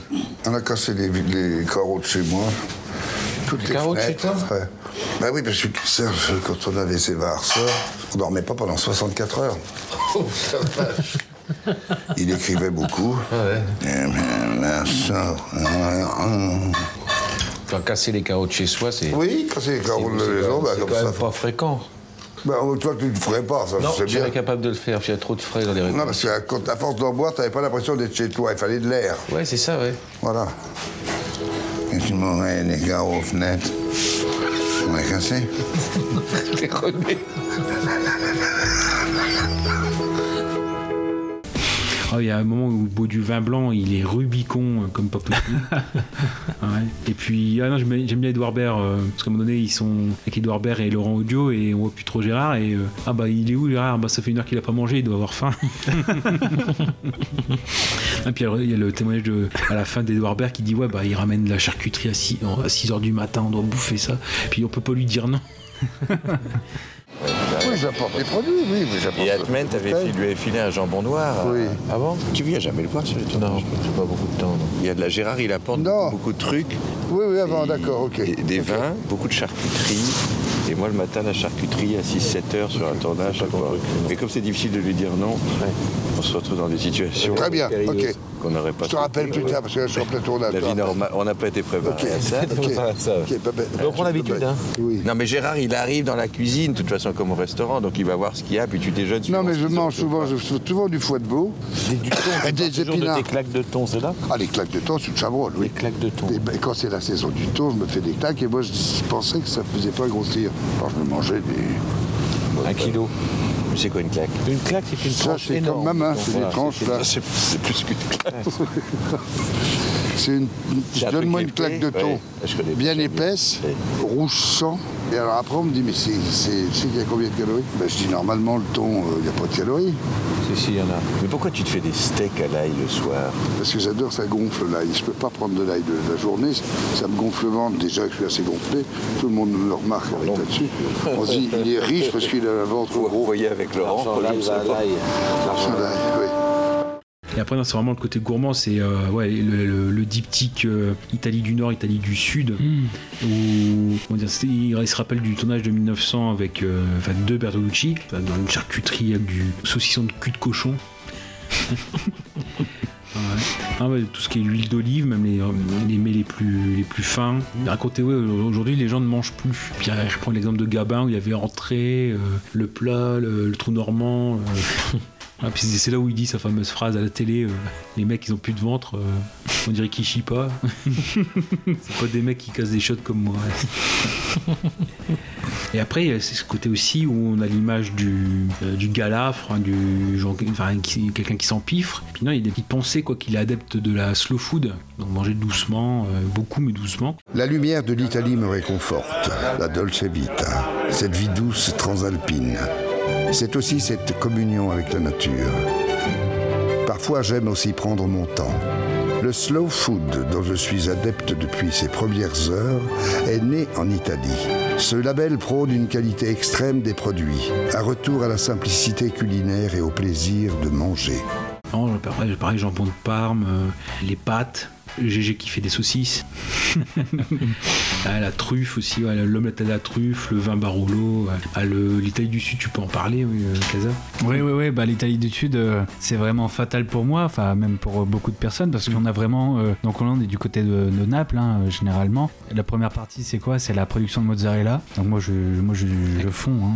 On a cassé les, les carreaux de chez moi. Toutes les, carreaux de chez toi Ouais. Bah oui, parce que Serge, quand on avait ces vins ressort, on dormait pas pendant 64 heures. Il écrivait beaucoup. Ah ouais. Ressort. Quand casser les carreaux de chez soi, c'est. Oui, casser les carreaux de c'est la quand- maison, bah, c'est comme quand ça. même pas fréquent. Bah, toi, tu ne le ferais pas, ça, Non, c'est je bien. serais capable de le faire, puis il y a trop de frais dans les Non, réponses. parce que quand à force d'en boire, t'avais pas l'impression d'être chez toi, il fallait de l'air. Ouais, c'est ça, ouais. Voilà. Et tu m'aurais les carreaux aux fenêtres. On va casser. Ah, il y a un moment où au bout du vin blanc, il est Rubicon euh, comme pas possible. Ouais. Et puis, ah non, j'aime bien Edouard Baird, euh, parce qu'à un moment donné, ils sont avec Edouard Baird et Laurent Audio, et on voit plus trop Gérard. Et euh, ah bah, il est où Gérard? Bah, ça fait une heure qu'il a pas mangé, il doit avoir faim. Et puis il y a le témoignage de, à la fin d'Edouard Baird qui dit Ouais, bah, il ramène de la charcuterie à 6, à 6 heures du matin, on doit bouffer ça. Puis on peut pas lui dire non. Oui, j'apporte les produits, oui, mais j'apporte. Et Atmen, t'avais bouteille. fi- lui avais filé un jambon noir euh, Oui. avant Tu viens jamais le voir sur les tournages Non, pas beaucoup de temps. non. Il y a de la Gérard, il apporte beaucoup, beaucoup de trucs. Oui, oui, avant, d'accord, ok. Et des vins, beaucoup de charcuterie. Et moi, le matin, la charcuterie à 6-7 heures sur un tournage. chaque fois. Mais comme c'est difficile de lui dire non, on se retrouve dans des situations Très bien, ok. qu'on n'aurait pas Je te rappelle plus tard, parce que là, je suis en plein tournage. La vie normale, on n'a pas été préparé à ça. donc Ok, pas bête. on prend l'habitude. Hein. Oui. Non, mais Gérard, il arrive dans la cuisine, de toute façon, comme au restaurant, donc il va voir ce qu'il y a, puis tu déjeunes. Non, mais je mange souvent, je fais souvent du foie de veau. Et des épinards. des claques de thon, c'est là Ah, les claques de thon, c'est une chabrole, oui. Les claques de thon. Et ben, quand c'est la saison du thon, je me fais des claques et moi, je pensais que ça ne faisait pas grossir. Alors, je me mangeais des. Un kilo. Mais c'est quoi une claque? Une claque, c'est une Ça, tranche c'est ma main, Donc c'est voilà, des tranches, là. C'est c'est plus qu'une claque. C'est une. Donne-moi une claque de thon. ouais, bien épaisse, rouge sang. Et alors après, on me dit, mais c'est c'est- c'est qu'il y a combien de calories? Ben, Je dis, normalement, le thon, euh, il n'y a pas de calories. Si, si, il y en a. Mais pourquoi tu te fais des steaks à l'ail le soir? Parce que j'adore, ça gonfle l'ail. Je ne peux pas prendre de l'ail de la journée, ça me gonfle le ventre. Déjà que je suis assez gonflé, tout le monde me le remarque avec là-dessus. On se dit, il est riche parce qu'il a un ventre gros. Vous voyez avec Laurent, L'argent l'ail. L'argent d'ail, oui. Et après, c'est vraiment le côté gourmand, c'est euh, ouais, le, le- le diptyque euh, Italie du Nord, Italie du Sud, où comment dire, il, il se rappelle du tournage de 1900 avec euh, enfin, deux Bertolucci, dans une charcuterie avec du saucisson de cul de cochon. Ouais. Ah ouais, tout ce qui est l'huile d'olive, même les, euh, les mets les plus, les plus fins. À côté, ouais, aujourd'hui, les gens ne mangent plus. Puis je prends l'exemple de Gabin où il y avait entrée, euh, le plat, le, le trou normand. euh. Ah, puis c'est là où il dit sa fameuse phrase à la télé euh, les mecs ils ont plus de ventre, euh, on dirait qu'ils chient pas. c'est pas des mecs qui cassent des shots comme moi. Et après, il y a c'est ce côté aussi où on a l'image du, euh, du galafre, hein, du genre, enfin, qui- quelqu'un qui s'empiffre. Puis non, il y a des petites pensées, quoi, qu'il est adepte de la slow food, donc manger doucement, euh, beaucoup mais doucement. La lumière de l'Italie me réconforte, la Dolce Vita, cette vie douce transalpine. C'est aussi cette communion avec la nature. Parfois j'aime aussi prendre mon temps. Le slow food dont je suis adepte depuis ses premières heures est né en Italie. Ce label prône une qualité extrême des produits, un retour à la simplicité culinaire et au plaisir de manger. Non, pareil, jambon de Parme, les pâtes, GG qui fait des saucisses. Ah, la truffe aussi, ouais, l'omelette à la truffe, le vin Barolo, ouais. Ah, l'Italie du Sud, tu peux en parler, oui, euh, Casa? Oui, oui, oui. Bah, L'Italie du Sud, euh, c'est vraiment fatal pour moi, enfin même pour euh, beaucoup de personnes, parce qu'on a vraiment. euh, donc on est du côté de, de Naples, hein, généralement. La première partie, c'est quoi? C'est la production de mozzarella. Donc moi, je, moi, je, je fonds. hein.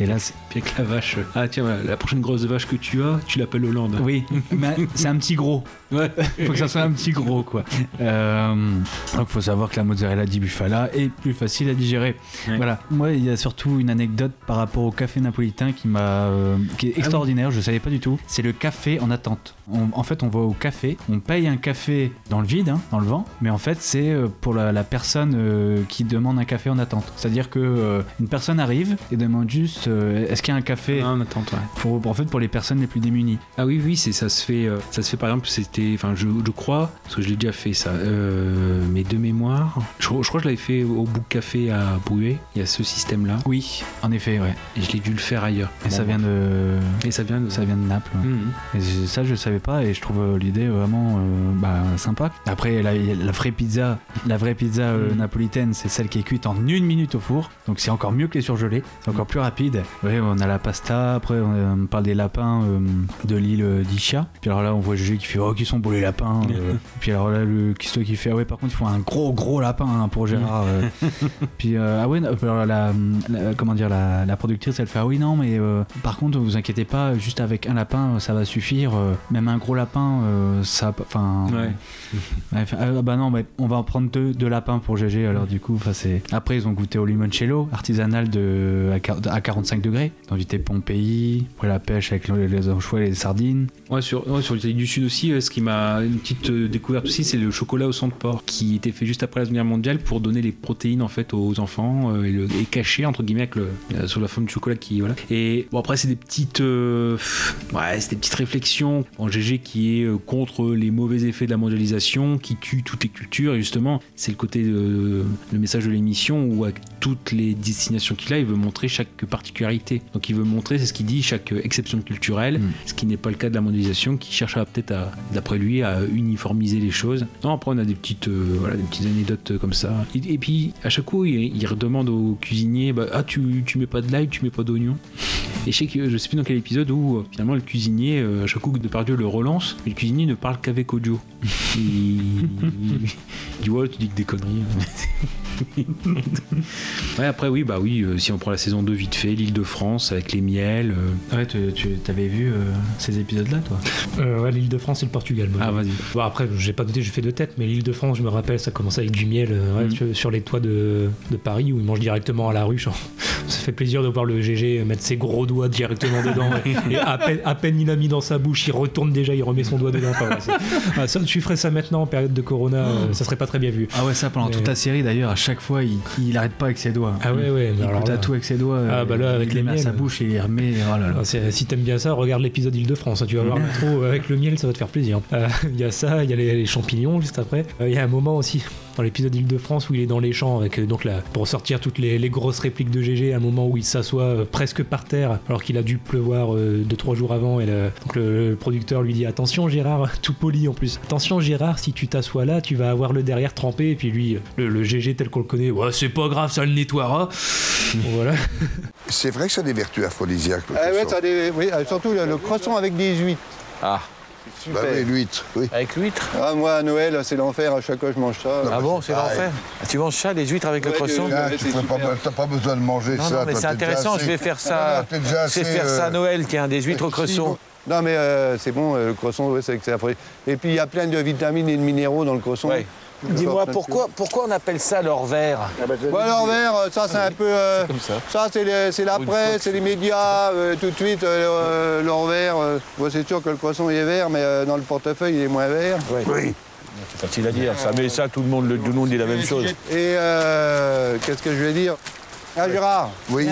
Et là, c'est- Puis avec la vache. Ah tiens, voilà, la prochaine grosse vache que tu as, tu l'appelles Hollande. Oui, mais c'est un petit gros. Ouais. faut que ça soit un petit gros, quoi. Euh, donc, faut savoir que la mozzarella di bufala est plus facile à digérer. Voilà. Moi, il y a surtout une anecdote par rapport au café napolitain qui m'a, euh, qui est extraordinaire. Je savais pas du tout. C'est le café en attente. On- en fait, on va au café, on paye un café dans le vide, hein, dans le vent, mais en fait, c'est euh, pour la, la personne euh, qui demande un café en attente. C'est-à-dire que euh, une personne arrive et demande juste, euh, est-ce qu'il y a un café en attente, ouais. pour, en fait, pour les personnes les plus démunies. Ah oui, oui, c'est ça se fait. ça se fait par exemple. C'était, enfin, je, je crois, parce que je l'ai déjà fait ça. Mais de mémoire, je, je crois que je l'avais fait au Book Café à Brouet. Il y a ce système-là. Oui, en effet, ouais. Et je l'ai dû le faire ailleurs. Et Bon, ça vient de. Et ça vient de. Ça vient de Naples. ouais. Mhm. Et ça, je savais pas et je trouve euh, l'idée vraiment euh, bah, sympa. Après, la, la vraie pizza, la vraie pizza euh, napolitaine, c'est celle qui est cuite en une minute au four. Donc c'est encore mieux que les surgelés. C'est encore plus rapide. Ouais, on a la pasta. Après, on, parle des lapins de l'île d'Ischia. Puis alors là, on voit GG qui fait Oh, qui sont beaux les lapins. euh. Puis alors là, le Kisto qui fait Ah ouais, par contre, il faut un gros, gros lapin hein, pour Gérard. euh. Puis euh, ah ouais, alors la, la- comment dire, la, la productrice, elle fait Ah oui, non, mais par contre, vous inquiétez pas, juste avec un lapin, ça va suffire. euh, un gros lapin, euh, ça. Enfin. Ouais. Fait, ah bah non, mais on va en prendre deux, deux lapins pour GG. Alors du coup, c'est. Après, ils ont goûté au limoncello, artisanal de, à, quar- à 45 degrés. Ils ont invité Pompéi, après la pêche avec le- les anchois et les sardines. Ouais, sur, ouais, sur l'Italie du Sud aussi, euh, ce qui m'a une petite euh, découverte aussi, c'est le chocolat au sang de porc qui était fait juste après la Seconde Guerre mondiale pour donner les protéines en fait aux enfants euh, et, le, et caché entre guillemets avec le, euh, sur la forme du chocolat qui voilà. Et bon après c'est des petites euh, ouais c'est des petites réflexions en GG qui est euh, contre les mauvais effets de la mondialisation qui tue toutes les cultures. Et justement c'est le côté de, le message de l'émission où avec toutes les destinations qu'il a il veut montrer chaque particularité. Donc il veut montrer c'est ce qu'il dit chaque exception culturelle ce qui n'est pas le cas de la mondialisation qui cherche à peut-être à d'après lui à uniformiser les choses. Non après on a des petites euh, voilà des petites anecdotes comme ça. Et, et puis à chaque coup il, il redemande au cuisinier bah, ah tu, tu mets pas de l'ail tu mets pas d'oignon? Et je sais que je sais plus dans quel épisode où euh, finalement le cuisinier euh, à chaque coup Depardieu le relance mais le cuisinier ne parle qu'avec audio. Il, il dit ouais tu dis que des conneries ouais après oui bah oui euh, si on prend la saison 2 vite fait l'île de France avec les miels euh, Ouais, tu, tu avais vu euh, ces épisodes-là, toi? Euh, ouais, l'île de France et le Portugal. moi. Ah, vas-y. Bon, après, j'ai pas noté, j'ai fait de tête, mais l'île de France, je me rappelle, ça commence avec du miel euh, ouais, Mhm. sur, sur les toits de, de Paris où ils mangent directement à la ruche. ça fait plaisir de voir le GG mettre ses gros doigts directement dedans. et, et à, peine, à peine il a mis dans sa bouche, il retourne déjà, il remet son doigt dedans. Enfin, ouais, c'est- ah, ça, tu ferais ça maintenant en période de Corona, euh, ça serait pas très bien vu. ah ouais ça pendant Mais- toute la série d'ailleurs à chaque fois il, il arrête pas avec ses doigts Ah ouais, ouais, il alors là- tout avec ses doigts Ah, bah là, avec il les à sa bouche et il remet oh là là Ah, si t'aimes bien ça, regarde l'épisode Île-de-France. hein, tu vas voir l'intro avec le miel, ça va te faire plaisir. Euh, Il y a ça, il y a les, les champignons juste après. Euh, Il y a un moment aussi dans l'épisode Île-de-France où il est dans les champs avec euh, donc là pour sortir toutes les, les grosses répliques de GG. Un moment où il s'assoit euh, presque par terre alors qu'il a dû pleuvoir euh, deux trois jours avant et le, donc le, le producteur lui dit attention Gérard, tout poli en plus. Attention Gérard, si tu t'assois là, tu vas avoir le derrière trempé et puis lui le, le GG tel qu'on le connaît, ouais c'est pas grave, ça le nettoiera. voilà. C'est vrai que ça a des vertus aphrodisiaques. Ah ouais, croissant. ça a des- oui, surtout le, le croissant avec des huîtres. Ah, Bah oui, l'huître, oui. avec l'huître Ah, moi, à Noël, c'est l'enfer. À chaque fois, je mange ça. Ah bon, c'est pareil. l'enfer Tu manges ça, les huîtres avec le Ouais, que- Ah, Ouais, tu ferais pas, super. t'as pas besoin de manger Non, ça. non, mais c'est intéressant, assez- je vais faire ça. assez, faire ça à euh, Noël, tiens, des huîtres au cresson. Non, mais euh, c'est bon, euh, le croissant, ouais, c'est que c'est affreux. Et puis, il y a plein de vitamines et de minéraux dans le croissant. Ouais. Dis-moi, pourquoi, pourquoi on appelle ça leur verre Bon, alors, vert, ça, c'est un peu. euh, ça, c'est les- c'est la presse, c'est les médias, euh, tout de suite, euh, leur vert. euh, bon, c'est sûr que le croissant, il est vert, mais euh, dans le portefeuille, il est moins vert. Oui. C'est facile à dire. Ça, mais ça, tout le monde, le- tout le monde dit la même chose. Et euh, qu'est-ce que je vais dire? Ah, Gérard, Oui.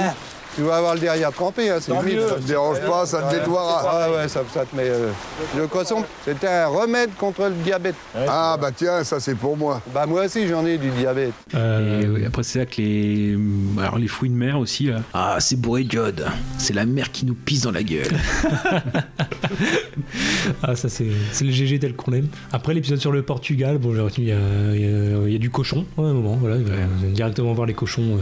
Tu vas avoir le derrière trempé, hein, c'est humide. Ça te dérange pas, ça te nettoiera. Ah ouais, ça, ça te met. euh, Le croissant, c'était un remède contre le diabète. Ah bah tiens, ça c'est pour moi. Bah moi aussi j'en ai du diabète. Et oui, après, c'est là que les. Alors, les fruits de mer aussi, là. Ah, c'est bourré de jode. C'est la mer qui nous pisse dans la gueule. Ah, ça, c'est c'est le GG tel qu'on l'aime. Après, l'épisode sur le Portugal, bon, j'ai retenu, il y a, il y a- il y a du cochon, ouais, à un moment, voilà, il va directement voir les cochons.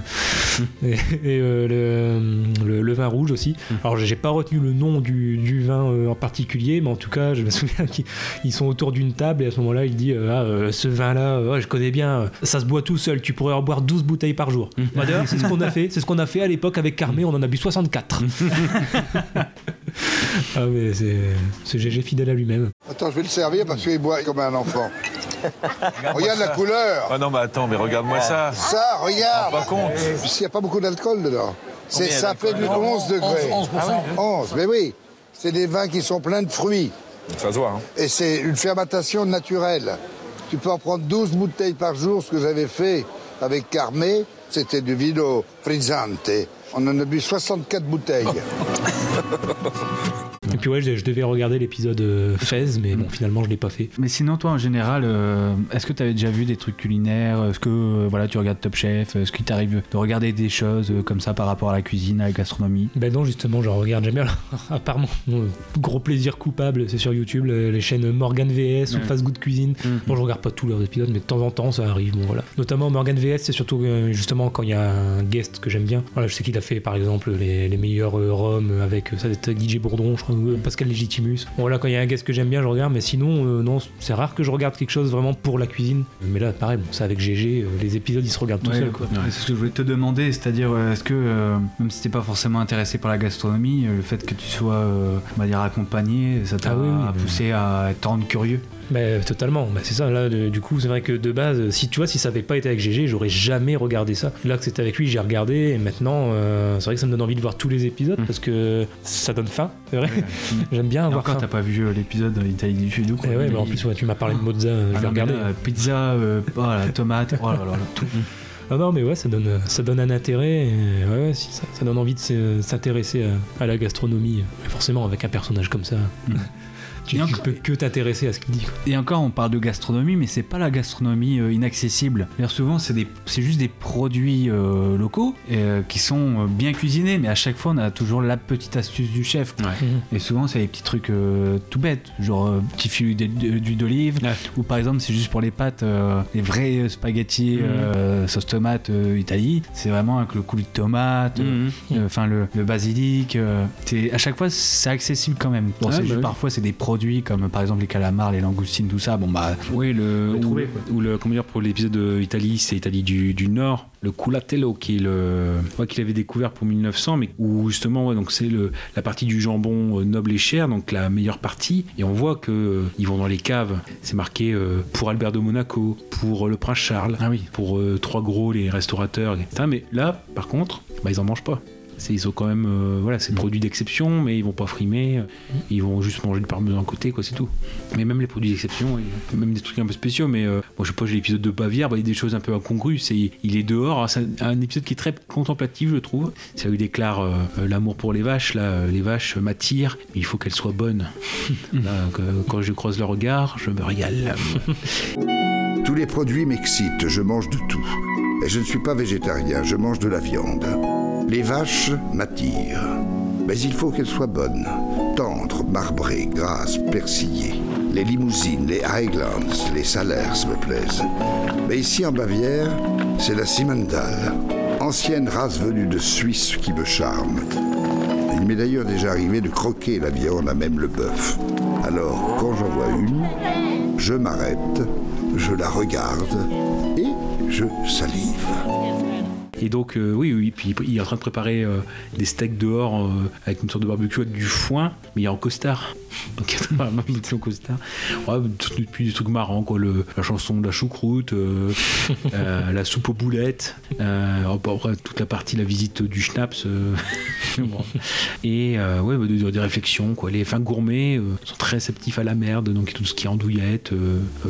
euh, et et, euh, le, vin rouge aussi. Alors, j'ai pas retenu le nom du, du vin euh, en particulier, mais en tout cas, je me souviens qu'ils ils sont autour d'une table et à ce moment-là, il dit euh, Ah, euh, ce vin-là, euh, je connais bien, ça se boit tout seul, tu pourrais en boire 12 bouteilles par jour. Bah, D'ailleurs, c'est ce qu'on a fait, c'est ce qu'on a fait à l'époque avec Carmé, on en a bu 64. ah, mais c'est c'est GG fidèle à lui-même. Attends, je vais le servir parce qu'il boit comme un enfant. Regarde la couleur. Ah non, mais attends, mais regarde-moi ça. Ça, regarde. Pas compte. Puisqu'il n'y a pas beaucoup d'alcool dedans. C'est, ça fait du 11 degrés. 11, mais oui. C'est des vins qui sont pleins de fruits. Ça se voit, hein. Et c'est une fermentation naturelle. Tu peux en prendre 12 bouteilles par jour, ce que j'avais fait avec Carmé. C'était du vino frizzante. On en a bu 64 bouteilles. Et puis ouais, je, je devais regarder l'épisode euh, Fez, mais bon, finalement, je l'ai pas fait. Mais sinon, toi, en général, euh, est-ce que tu avais déjà vu des trucs culinaires? Est-ce que euh, voilà, tu regardes Top Chef? Est-ce qu'il t'arrive de regarder des choses euh, comme ça par rapport à la cuisine, à la gastronomie? Ben non, justement, je regarde jamais. Alors, apparemment, mon gros plaisir coupable, c'est sur YouTube, le- les chaînes Morgan VS ou. Fast Good Cuisine. Mhm. Bon, je regarde pas tous leurs épisodes, mais de temps en temps, ça arrive. Bon, voilà. Notamment Morgan VS, c'est surtout justement quand il y a un guest que j'aime bien. Voilà, je sais qu'il a fait par exemple les, les meilleurs rums avec ça DJ Bourdon, je crois, ou euh, Pascal Legitimus. Bon, voilà, quand il y a un guest que j'aime bien, je regarde, mais sinon, euh, non, c'est rare que je regarde quelque chose vraiment pour la cuisine. Mais là, pareil, bon, ça avec GG, euh, les épisodes ils se regardent tout Ouais, seuls, ouais, C'est ce que je voulais te demander, c'est-à-dire est-ce que euh, même si t'es pas forcément intéressé par la gastronomie, le fait que tu sois, euh, on va dire, accompagné, ça t'a Ah oui, poussé à être rendre curieux? Mais totalement, bah, c'est ça. Là, du coup, c'est vrai que de base, si tu vois, si ça avait pas été avec GG, j'aurais jamais regardé ça. Là que c'était avec lui, j'ai regardé et maintenant, euh, c'est vrai que ça me donne envie de voir tous les épisodes parce que ça donne faim, c'est vrai. J'aime bien Et avoir encore, t'as pas vu euh, l'épisode d'Italie du Sud ou quoi Et ouais, bah, en plus, ouais, tu m'as parlé de mozza, je Ah vais mais regarder. là, pizza, euh, oh, la tomate, oh là là là, tout. Ah non, mais ouais, ça donne, ça donne un intérêt. et ouais, ça, ça donne envie de s'intéresser à, à la gastronomie. Mais forcément, avec un personnage comme ça, tu, tu peux que t'intéresser à ce qu'il dit. Et encore, on parle de gastronomie, mais c'est pas la gastronomie euh, inaccessible. C'est-à-dire, souvent, c'est des- c'est juste des produits euh, locaux euh, qui sont euh, bien cuisinés, mais à chaque fois, on a toujours la petite astuce du chef. Et souvent, c'est des petits trucs euh, tout bêtes, genre euh, petit filet d'huile d'olive, ou par exemple, c'est juste pour les pâtes, euh, les vrais spaghettis Mhm. euh, sauce tomate euh, Italie. C'est vraiment avec le coulis de tomate, euh, Mhm. euh, enfin le, le basilic. euh, à chaque fois, c'est accessible quand même. Bon, Ouais, c'est bah juste oui. parfois, c'est des produits comme par exemple les calamars, les langoustines, tout ça. Bon, bah, Oui, le, ou, trouver, quoi. ou le comment dire pour l'épisode de Italie, c'est Italie du, du Nord, le culatello qui est le ouais, qu'il avait découvert pour 1900, mais où justement ouais, donc c'est le la partie du jambon euh, noble et cher, donc la meilleure partie, et on voit que euh, ils vont dans les caves, c'est marqué euh, pour Albert de Monaco, pour le prince Charles, pour euh, trois gros les restaurateurs, etc. Mais là, par contre, bah, ils en mangent pas. C'est, ils ont quand même, euh, voilà, c'est produits d'exception, mais ils vont pas frimer, euh, ils vont juste manger du parmesan à côté, quoi, c'est tout. Mais même les produits d'exception, même des trucs un peu spéciaux, mais euh, moi je sais pas, j'ai l'épisode de Bavière, bah, il y a des choses un peu incongrues. C'est, il est dehors, alors, c'est un, épisode qui est très contemplatif, je trouve. C'est là où il déclare euh, l'amour pour les vaches, là, les vaches m'attirent, mais il faut qu'elles soient bonnes. Là, quand je croise le regard, je me régale. Tous les produits m'excitent, je mange de tout. Et je ne suis pas végétarien, je mange de la viande. Les vaches m'attirent. Mais il faut qu'elles soient bonnes. Tendres, marbrées, grasses, persillées. Les limousines, les Highlands, les Salers me plaisent. Mais ici en Bavière, c'est la Simmental, ancienne race venue de Suisse qui me charme. Il m'est d'ailleurs déjà arrivé de croquer la viande à même le bœuf. Alors, quand j'en vois une, je m'arrête, je la regarde et je salive. Et donc, euh, oui, oui, puis il est en train de préparer euh, des steaks dehors euh, avec une sorte de barbecue avec du foin, mais il est en costard. Donc, il y a un barbecue en costard. Ouais, tout- puis des trucs marrants, quoi. Le, la chanson de la choucroute, euh, euh, la soupe aux boulettes, euh, après, toute la partie, la visite du schnapps. bon. Et ouais, bah, des, des réflexions, quoi. Les fins gourmets sont très réceptifs à la merde, donc tout ce qui est andouillette,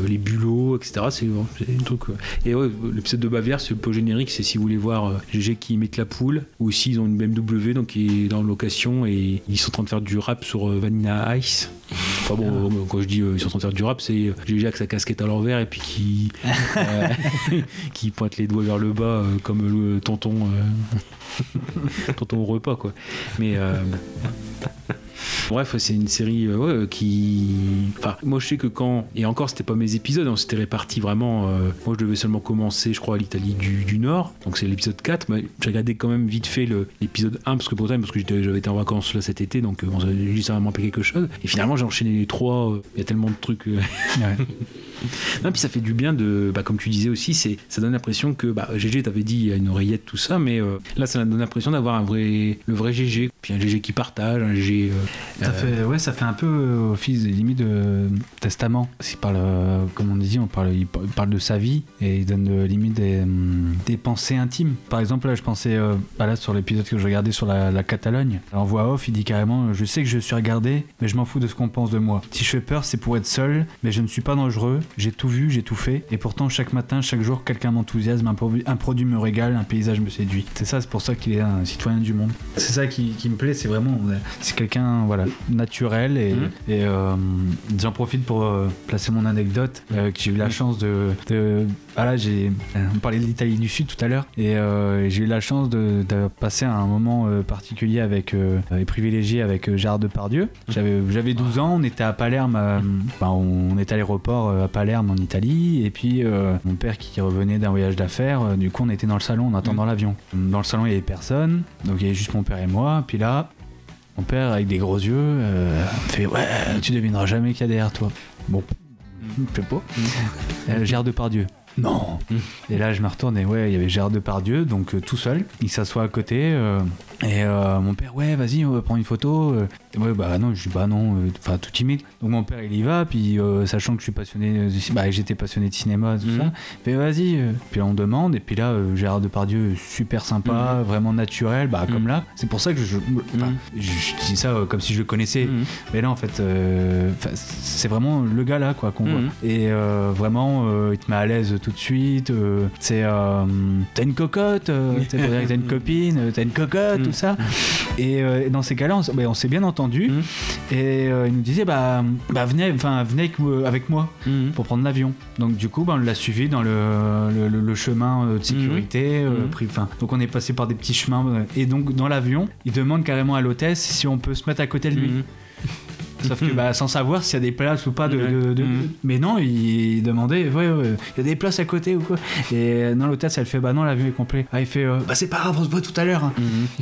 les bulots, etc. C'est bon, trucs. euh. Et ouais, l'épisode de Bavière, c'est le peu générique, c'est si vous voulez voir GG qui imite la poule, ou aussi ils ont une BMW, donc qui est dans location, et ils sont en train de faire du rap sur Vanilla Ice. Enfin bon, euh, quand je dis euh, ils sont en train de faire du rap, c'est GG avec sa casquette à l'envers et puis qui, euh, qui pointe les doigts vers le bas euh, comme le tonton, tonton au repas quoi. Mais Bref, c'est une série euh, ouais, qui. Enfin, moi je sais que quand. Et encore, c'était pas mes épisodes, on s'était répartis vraiment. euh, Moi je devais seulement commencer, je crois, à l'Italie du, du Nord. Donc c'est l'épisode 4. Mais j'ai regardé quand même vite fait l'épisode 1 parce que pourtant, parce que j'avais été en vacances là cet été. Donc euh, bon, ça à manquer quelque chose. Et finalement, j'ai enchaîné les trois. euh, Il y a tellement de trucs. euh, non, puis ça fait du bien de, bah, comme tu disais aussi, c'est, ça donne l'impression que, bah, GG t'avais dit, il y a une oreillette, tout ça, mais euh, là, ça donne l'impression d'avoir un vrai, le vrai GG, puis un GG qui partage, un GG. euh, Ça euh, fait, ouais, ça fait un peu office des limites de testament. Il parle, comme on dit, on parle, il par- il parle de sa vie et il donne limite des, hum, des pensées intimes. Par exemple, là, je pensais, bah là, sur l'épisode que je regardais sur la, la Catalogne, en voix off, il dit carrément Je sais que je suis regardé, mais je m'en fous de ce qu'on pense de moi. Si je fais peur, c'est pour être seul, mais je ne suis pas dangereux. J'ai tout vu, j'ai tout fait. Et pourtant, chaque matin, chaque jour, quelqu'un m'enthousiasme, un, produit- un produit me régale, un paysage me séduit. C'est ça, c'est pour ça qu'il est un citoyen du monde. C'est ça qui, qui me plaît, c'est vraiment. euh, C'est quelqu'un, voilà, naturel. Et, Mhm. et, euh, j'en profite pour euh, placer mon anecdote. euh, que j'ai eu la chance de. de voilà, j'ai. euh, On parlait de l'Italie du Sud tout à l'heure. Et euh, j'ai eu la chance de, de passer un moment euh, particulier avec. euh, et privilégié avec Gérard Depardieu. J'avais, j'avais 12 ans, on était à Palerme. enfin, on était à l'aéroport à Palerme en Italie. Et puis, mon père qui revenait d'un voyage d'affaires, du coup, on était dans le salon en attendant l'avion. Dans le salon, il y avait personne. Donc, il y avait juste mon père et moi. Puis là, mon père, avec des gros yeux, me fait Ouais, tu devineras jamais qu'il y a derrière toi. Bon, je sais pas. Gérard Depardieu. Non. Et là, je me retourne et ouais, il y avait Gérard Depardieu, donc euh, tout seul. Il s'assoit à côté. euh, et euh, mon père, ouais, vas-y, on va prendre une photo. euh. Et moi, bah non, je dis, bah non, euh, enfin, tout timide. Donc mon père, il y va, puis euh, sachant que je suis passionné, de- bah, j'étais passionné de cinéma, tout ça. Il fait, vas-y. euh. Puis là, on demande, et puis là, euh, Gérard Depardieu, super sympa, vraiment naturel, bah, comme là. C'est pour ça que je, enfin, je, je dis ça euh, comme si je le connaissais. Mais là, en fait, euh, c'est vraiment le gars là, quoi, qu'on Mhm. voit. Et euh, vraiment, euh, il te met à l'aise tout de suite. euh, c'est, euh, t'as une cocotte, euh, t'as une copine, t'as une cocotte, tout ça. Et dans ces cas-là, on, bah, on s'est bien entendu. Et euh, il nous disait, bah, bah venez, enfin, venez avec, moi- moi pour prendre l'avion. Donc du coup, bah, on l'a suivi dans le, le- le- le chemin de sécurité. enfin, donc on est passé par des petits chemins. et donc dans l'avion, il demande carrément à l'hôtesse si on peut se mettre à côté de lui. Sauf que bah, sans savoir s'il y a des places ou pas de. de- de- Mais non, il demandait, ouais, ouais, il y a des places à côté ou quoi. Et euh, non, l'hôtesse, elle fait, bah non, l'avion est complet. Ah, il fait, euh, bah c'est pas grave, on se voit tout à l'heure. hein.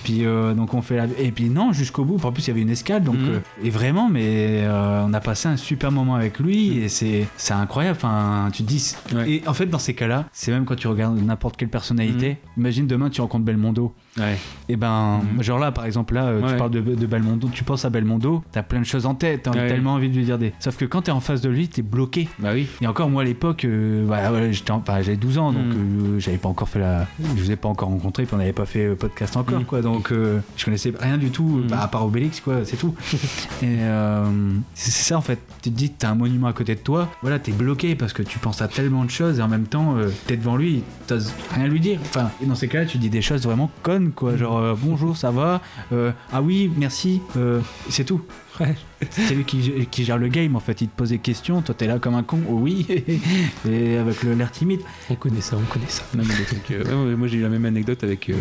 Puis euh, donc on fait la. Et puis non, jusqu'au bout. En plus, il y avait une escale. Donc, et vraiment, mais on a passé un super moment avec lui et c'est c'est incroyable. Enfin, tu te dis. Et en fait, dans ces cas-là, c'est même quand tu regardes n'importe quelle personnalité. Imagine demain, tu rencontres Belmondo. Ouais. Et ben, genre là, par exemple, là, tu parles de, de Belmondo, tu penses à Belmondo, t'as plein de choses en tête, t'as Ouais. tellement envie de lui dire des. Sauf que quand t'es en face de lui, t'es bloqué. Bah oui. Et encore, moi, à l'époque, euh, bah, ouais, j'étais en- enfin, j'avais 12 ans, donc euh, j'avais pas encore fait la. Je vous ai pas encore rencontré, puis on n'avait pas fait euh, podcast encore, quoi. Donc, euh, je connaissais rien du tout, bah, à part Obélix, quoi, c'est tout. Et c'est ça, en fait. Tu te dis, t'as un monument à côté de toi, voilà, t'es bloqué parce que tu penses à tellement de choses et en même temps, t'es devant lui, t'oses rien lui dire. Enfin, et dans ces cas-là, tu dis des choses vraiment connes, quoi. Genre, bonjour, ça va Ah oui, merci, c'est tout. C'est lui qui, qui gère le game en fait, il te pose des questions, toi t'es là comme un con, oh oui, et avec le- l'air timide. On connaît ça, on connaît ça. Non, trucs, euh, ouais, moi j'ai eu la même anecdote avec euh,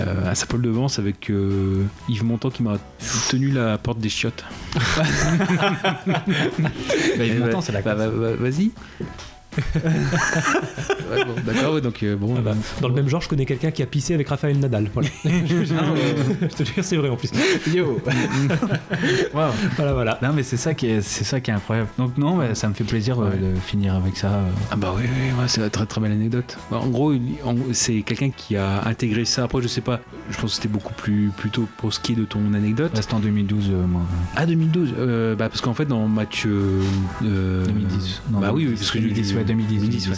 euh, à Saint-Paul de Vence avec euh, Yves Montand qui m'a tenu la porte des chiottes. Bah, Yves Montand, c'est la bah, bah, bah, Vas-y. Ouais, bon, D'accord, ouais, donc euh, bon. Ah bah, dans le même genre, je connais quelqu'un qui a pissé avec Raphaël Nadal. Voilà. je te jure, c'est vrai en plus. Yo. Voilà, voilà. Non mais c'est ça qui est, c'est ça qui est incroyable. Donc non, bah, ça me fait plaisir euh, de finir avec ça. euh. Ah bah oui, oui, ouais, c'est une très très belle anecdote. Bah, En gros, c'est quelqu'un qui a intégré ça. Après, je sais pas, je pense que c'était beaucoup plus plutôt pour ce qui est de ton anecdote. Reste en 2012, euh, moi. Ah 2012, euh, bah parce qu'en fait dans match euh, euh, 2010. Non, bah oui, oui, 2010, parce que 2010, ouais, 2010, 2010, ouais.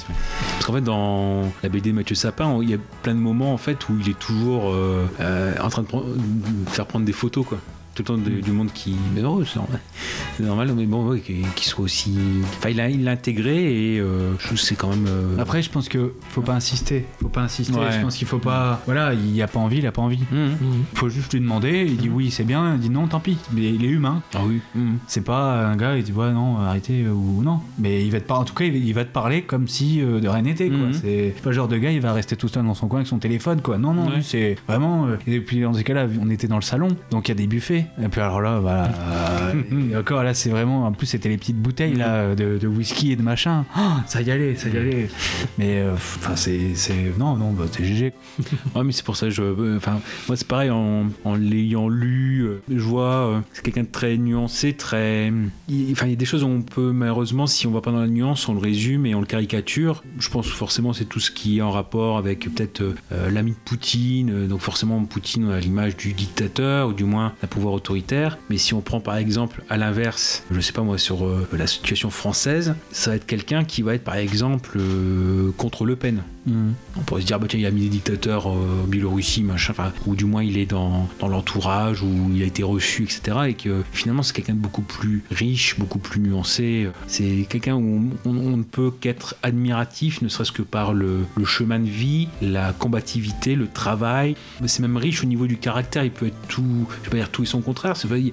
Parce qu'en fait dans la BD de Mathieu Sapin, il y a plein de moments en fait où il est toujours euh, euh, en train de, de faire prendre des photos quoi. Tout le temps de- du monde qui. Mais non, c'est normal. C'est normal, mais bon, ouais, qu'il qu'il soit aussi. Enfin, il l'a il intégré et euh, je trouve que c'est quand même. euh, Après, je pense que faut pas insister. Faut pas insister. Ouais. Je pense qu'il faut pas. Voilà, il a pas envie, il a pas envie. Mhm. Faut juste lui demander. Il dit oui, c'est bien. Il dit non, tant pis. Mais il est humain. Ah oui. Mhm. C'est pas un gars. Il dit ouais, non, arrêtez euh, ou non. Mais il va te parler. En tout cas, il va te parler comme si euh, de rien n'était. quoi. Mhm. C'est pas le genre de gars. Il va rester tout seul dans son coin avec son téléphone. Quoi. Non, non. Ouais. c'est vraiment. euh, Et puis dans ces cas-là, on était dans le salon. Donc il y a des buffets. Et puis alors là, voilà. euh, encore là, c'est vraiment. En plus, c'était les petites bouteilles là de, de whisky et de machin. Ah, ça y allait, ça y allait. Mais euh, enfin, c'est, c'est non, non, bah, c'est GG. Ouais, mais c'est pour ça que je. euh, Enfin, moi, c'est pareil, en, en l'ayant lu, euh, je vois, euh, c'est quelqu'un de très nuancé, très. Enfin, il y a des choses où on peut, malheureusement, si on va pas dans la nuance, on le résume et on le caricature. Je pense forcément, c'est tout ce qui est en rapport avec peut-être euh, euh, l'ami de Poutine. euh, donc, forcément, Poutine a l'image du dictateur, ou du moins d'un pouvoir autoritaire. Mais si on prend par exemple à l'inverse, je sais pas moi, sur euh, la situation française, ça va être quelqu'un qui va être par exemple euh, contre Le Pen. On pourrait se dire, bah tiens, il a mis des dictateurs euh, en Biélorussie, machin, ou du moins il est dans, dans l'entourage, où il a été reçu, etc. Et que finalement, c'est quelqu'un de beaucoup plus riche, beaucoup plus nuancé. C'est quelqu'un où on, ne peut qu'être admiratif, ne serait-ce que par le, chemin de vie, la combativité, le travail. C'est même riche au niveau du caractère, il peut être tout, je vais pas dire tout et son contraire, vrai, il,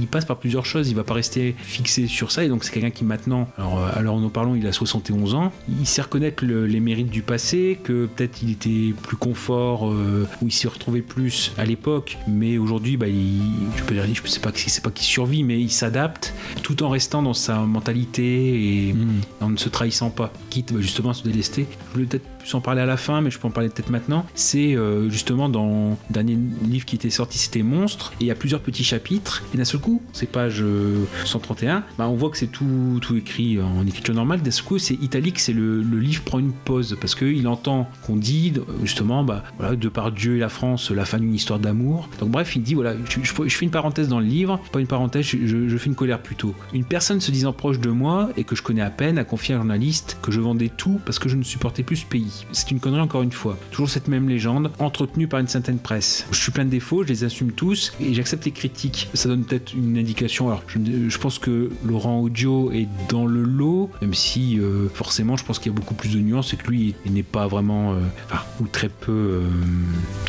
il passe par plusieurs choses, il va pas rester fixé sur ça. Et donc, c'est quelqu'un qui maintenant, alors, euh, alors nous parlons, il a 71 ans, il sait reconnaître le- les mérites du passé passé, que peut-être il était plus confort, euh, où il s'y retrouvait plus à l'époque, mais aujourd'hui, bah, il, je peux dire, je sais pas, que- c'est pas qu'il survit, mais il s'adapte, tout en restant dans sa mentalité et en ne se trahissant pas, quitte bah, justement à se délester. Je voulais peut-être plus en parler à la fin, mais je peux en parler peut-être maintenant. C'est euh, justement dans le dernier livre qui était sorti, c'était Monstre, et il y a plusieurs petits chapitres, et d'un seul coup, c'est page euh, 131, bah, on voit que c'est tout, écrit en écriture normale, d'un seul coup, c'est italique, c'est le, livre prend une pause, parce qu'il entend qu'on dit, justement, bah, voilà, de par Dieu et la France, la fin d'une histoire d'amour. Donc bref, il dit, voilà, je, fais une parenthèse dans le livre, pas une parenthèse, je- je fais une colère plutôt. Une personne se disant proche de moi, et que je connais à peine, a confié à un journaliste que je vendais tout parce que je ne supportais plus ce pays. C'est une connerie encore une fois. Toujours cette même légende, entretenue par une certaine presse. Je suis plein de défauts, je les assume tous, et j'accepte les critiques. Ça donne peut-être une indication. Alors, je, pense que Laurent Audio est dans le lot, même si euh, forcément, je pense qu'il y a beaucoup plus de nuances et que lui, il n'est pas vraiment, euh, enfin, ou très peu euh,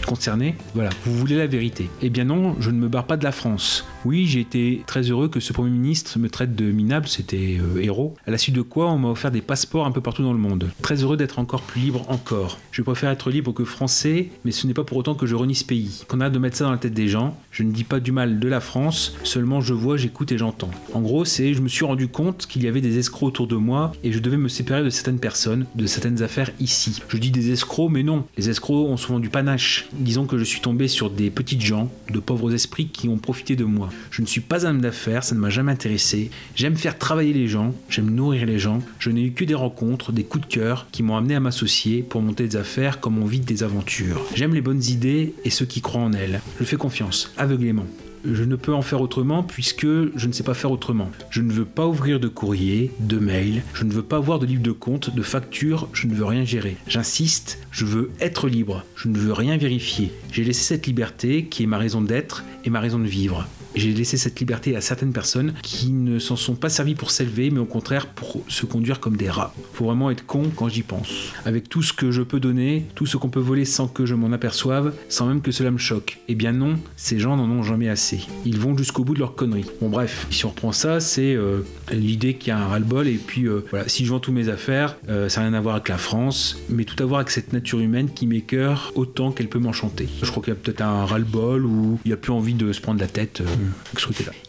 concerné. Voilà, vous voulez la vérité. Eh bien non, je ne me barre pas de la France. Oui, j'ai été très heureux que ce Premier ministre me traite de minable, c'était euh, héros. À la suite de quoi, on m'a offert des passeports un peu partout dans le monde. Très heureux d'être encore plus libre encore. Je préfère être libre que français, mais ce n'est pas pour autant que je renie ce pays. Qu'on a de mettre ça dans la tête des gens. Je ne dis pas du mal de la France, seulement je vois, j'écoute et j'entends. En gros, c'est je me suis rendu compte qu'il y avait des escrocs autour de moi et je devais me séparer de certaines personnes, de certaines affaires ici. Je dis des escrocs, mais non. Les escrocs ont souvent du panache. Disons que je suis tombé sur des petites gens, de pauvres esprits qui ont profité de moi. Je ne suis pas un homme d'affaires, ça ne m'a jamais intéressé. J'aime faire travailler les gens, j'aime nourrir les gens. Je n'ai eu que des rencontres, des coups de cœur qui m'ont amené à m'associer pour monter des affaires comme on vit des aventures. J'aime les bonnes idées et ceux qui croient en elles. Je fais confiance, aveuglément. Je ne peux en faire autrement puisque je ne sais pas faire autrement. Je ne veux pas ouvrir de courrier, de mail, je ne veux pas avoir de livre de compte, de facture, je ne veux rien gérer. J'insiste, je veux être libre, je ne veux rien vérifier. J'ai laissé cette liberté qui est ma raison d'être et ma raison de vivre. J'ai laissé cette liberté à certaines personnes qui ne s'en sont pas servies pour s'élever, mais au contraire pour se conduire comme des rats. Faut vraiment être con quand j'y pense. Avec tout ce que je peux donner, tout ce qu'on peut voler sans que je m'en aperçoive, sans même que cela me choque. Eh bien non, ces gens n'en ont jamais assez. Ils vont jusqu'au bout de leur connerie. Bon bref, si on reprend ça, c'est euh, l'idée qu'il y a un ras-le-bol, et puis euh, voilà, si je vends tous mes affaires, euh, ça n'a rien à voir avec la France, mais tout à voir avec cette nature humaine qui m'écœure autant qu'elle peut m'enchanter. Je crois qu'il y a peut-être un ras-le-bol où il a plus envie de se prendre la tête.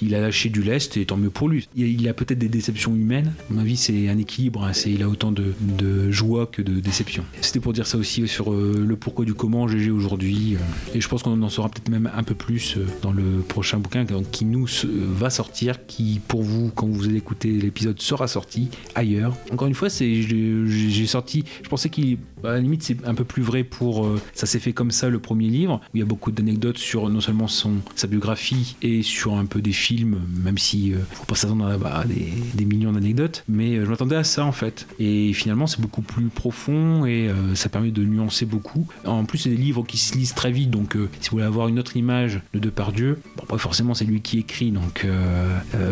Il a lâché du lest et tant mieux pour lui. Il a, peut-être des déceptions humaines. À mon avis, c'est un équilibre. hein. Il a autant de, joie que de déception. C'était pour dire ça aussi sur euh, le pourquoi du comment GG aujourd'hui. euh. et je pense qu'on en saura peut-être même un peu plus euh, dans le prochain bouquin qui nous va sortir, qui pour vous, quand vous allez écouter l'épisode, sera sorti ailleurs. Encore une fois, j'ai, sorti. Je pensais qu'il, à la limite, c'est un peu plus vrai pour. ça s'est fait comme ça le premier livre où il y a beaucoup d'anecdotes sur non seulement son sa biographie et sur un peu des films, même si euh, faut pas s'attendre à, des, millions d'anecdotes. Mais euh, je m'attendais à ça en fait. Et finalement, c'est beaucoup plus profond et euh, ça permet de nuancer beaucoup. En plus, c'est des livres qui se lisent très vite, donc euh, si vous voulez avoir une autre image de Depardieu, bon, après forcément c'est lui qui écrit, donc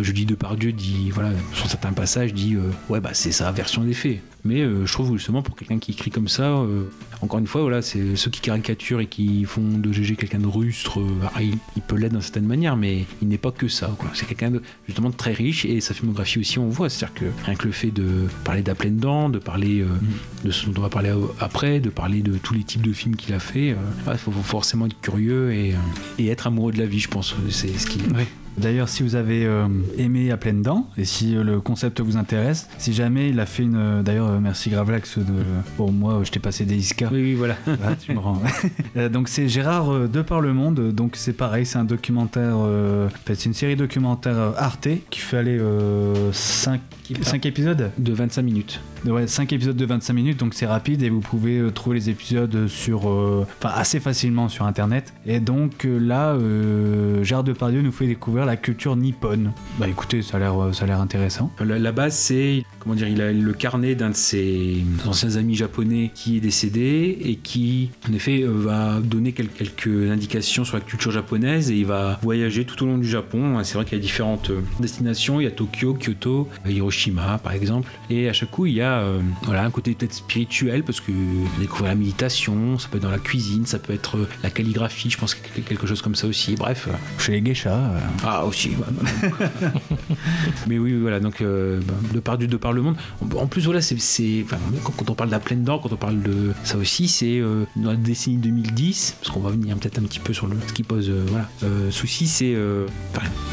je dis Depardieu dit voilà sur certains passages dit ouais bah c'est sa version des faits. Mais euh, je trouve justement pour quelqu'un qui écrit comme ça, euh, encore une fois, voilà, c'est ceux qui caricaturent et qui font de GG quelqu'un de rustre, euh, ah, il, il peut l'être d'une certaine manière, mais il n'est pas que ça. quoi. C'est quelqu'un de, justement de très riche et sa filmographie aussi, on voit. C'est-à-dire que rien que le fait de parler d'à pleine dent, de parler euh, de ce dont on va parler après, de parler de tous les types de films qu'il a fait, il faut, faut forcément être curieux et, et être amoureux de la vie, je pense. C'est ce qui. D'ailleurs, si vous avez euh, aimé à pleines dents et si euh, le concept vous intéresse, si jamais il a fait une. euh, D'ailleurs, merci Gravelax de. Bon, moi, je t'ai passé des Iska. Oui, oui, voilà. tu me rends. Donc, c'est Gérard de par le monde. Donc, c'est pareil, c'est un documentaire. En fait, c'est une série documentaire Arte qui fait aller 5 épisodes De 25 minutes. Ouais, 5 épisodes de 25 minutes, donc c'est rapide et vous pouvez euh, trouver les épisodes sur, euh, enfin assez facilement sur internet. Et donc euh, là, Gérard Depardieu nous fait découvrir la culture nippone. Bah écoutez, ça a l'air, ça intéressant. La, base, c'est comment dire, il a le carnet d'un de ses anciens amis japonais qui est décédé et qui, en effet, va donner quel- quelques indications sur la culture japonaise et il va voyager tout au long du Japon. C'est vrai qu'il y a différentes destinations. Il y a Tokyo, Kyoto, Hiroshima, par exemple. Et à chaque coup, il y a a euh, voilà, un côté peut-être spirituel parce que découvrir la méditation, ça peut être dans la cuisine, ça peut être euh, la calligraphie, je pense que quelque chose comme ça aussi. Bref. Chez les geishas. Ah, aussi. bah. Mais oui, voilà, donc euh, bah, de par du de par le monde. En plus, voilà, c'est enfin, quand, on parle de la pleine dent, quand on parle de ça aussi, c'est euh, dans la décennie 2010, parce qu'on va venir peut-être un petit peu sur le ce qui pose euh, voilà euh, souci, c'est euh,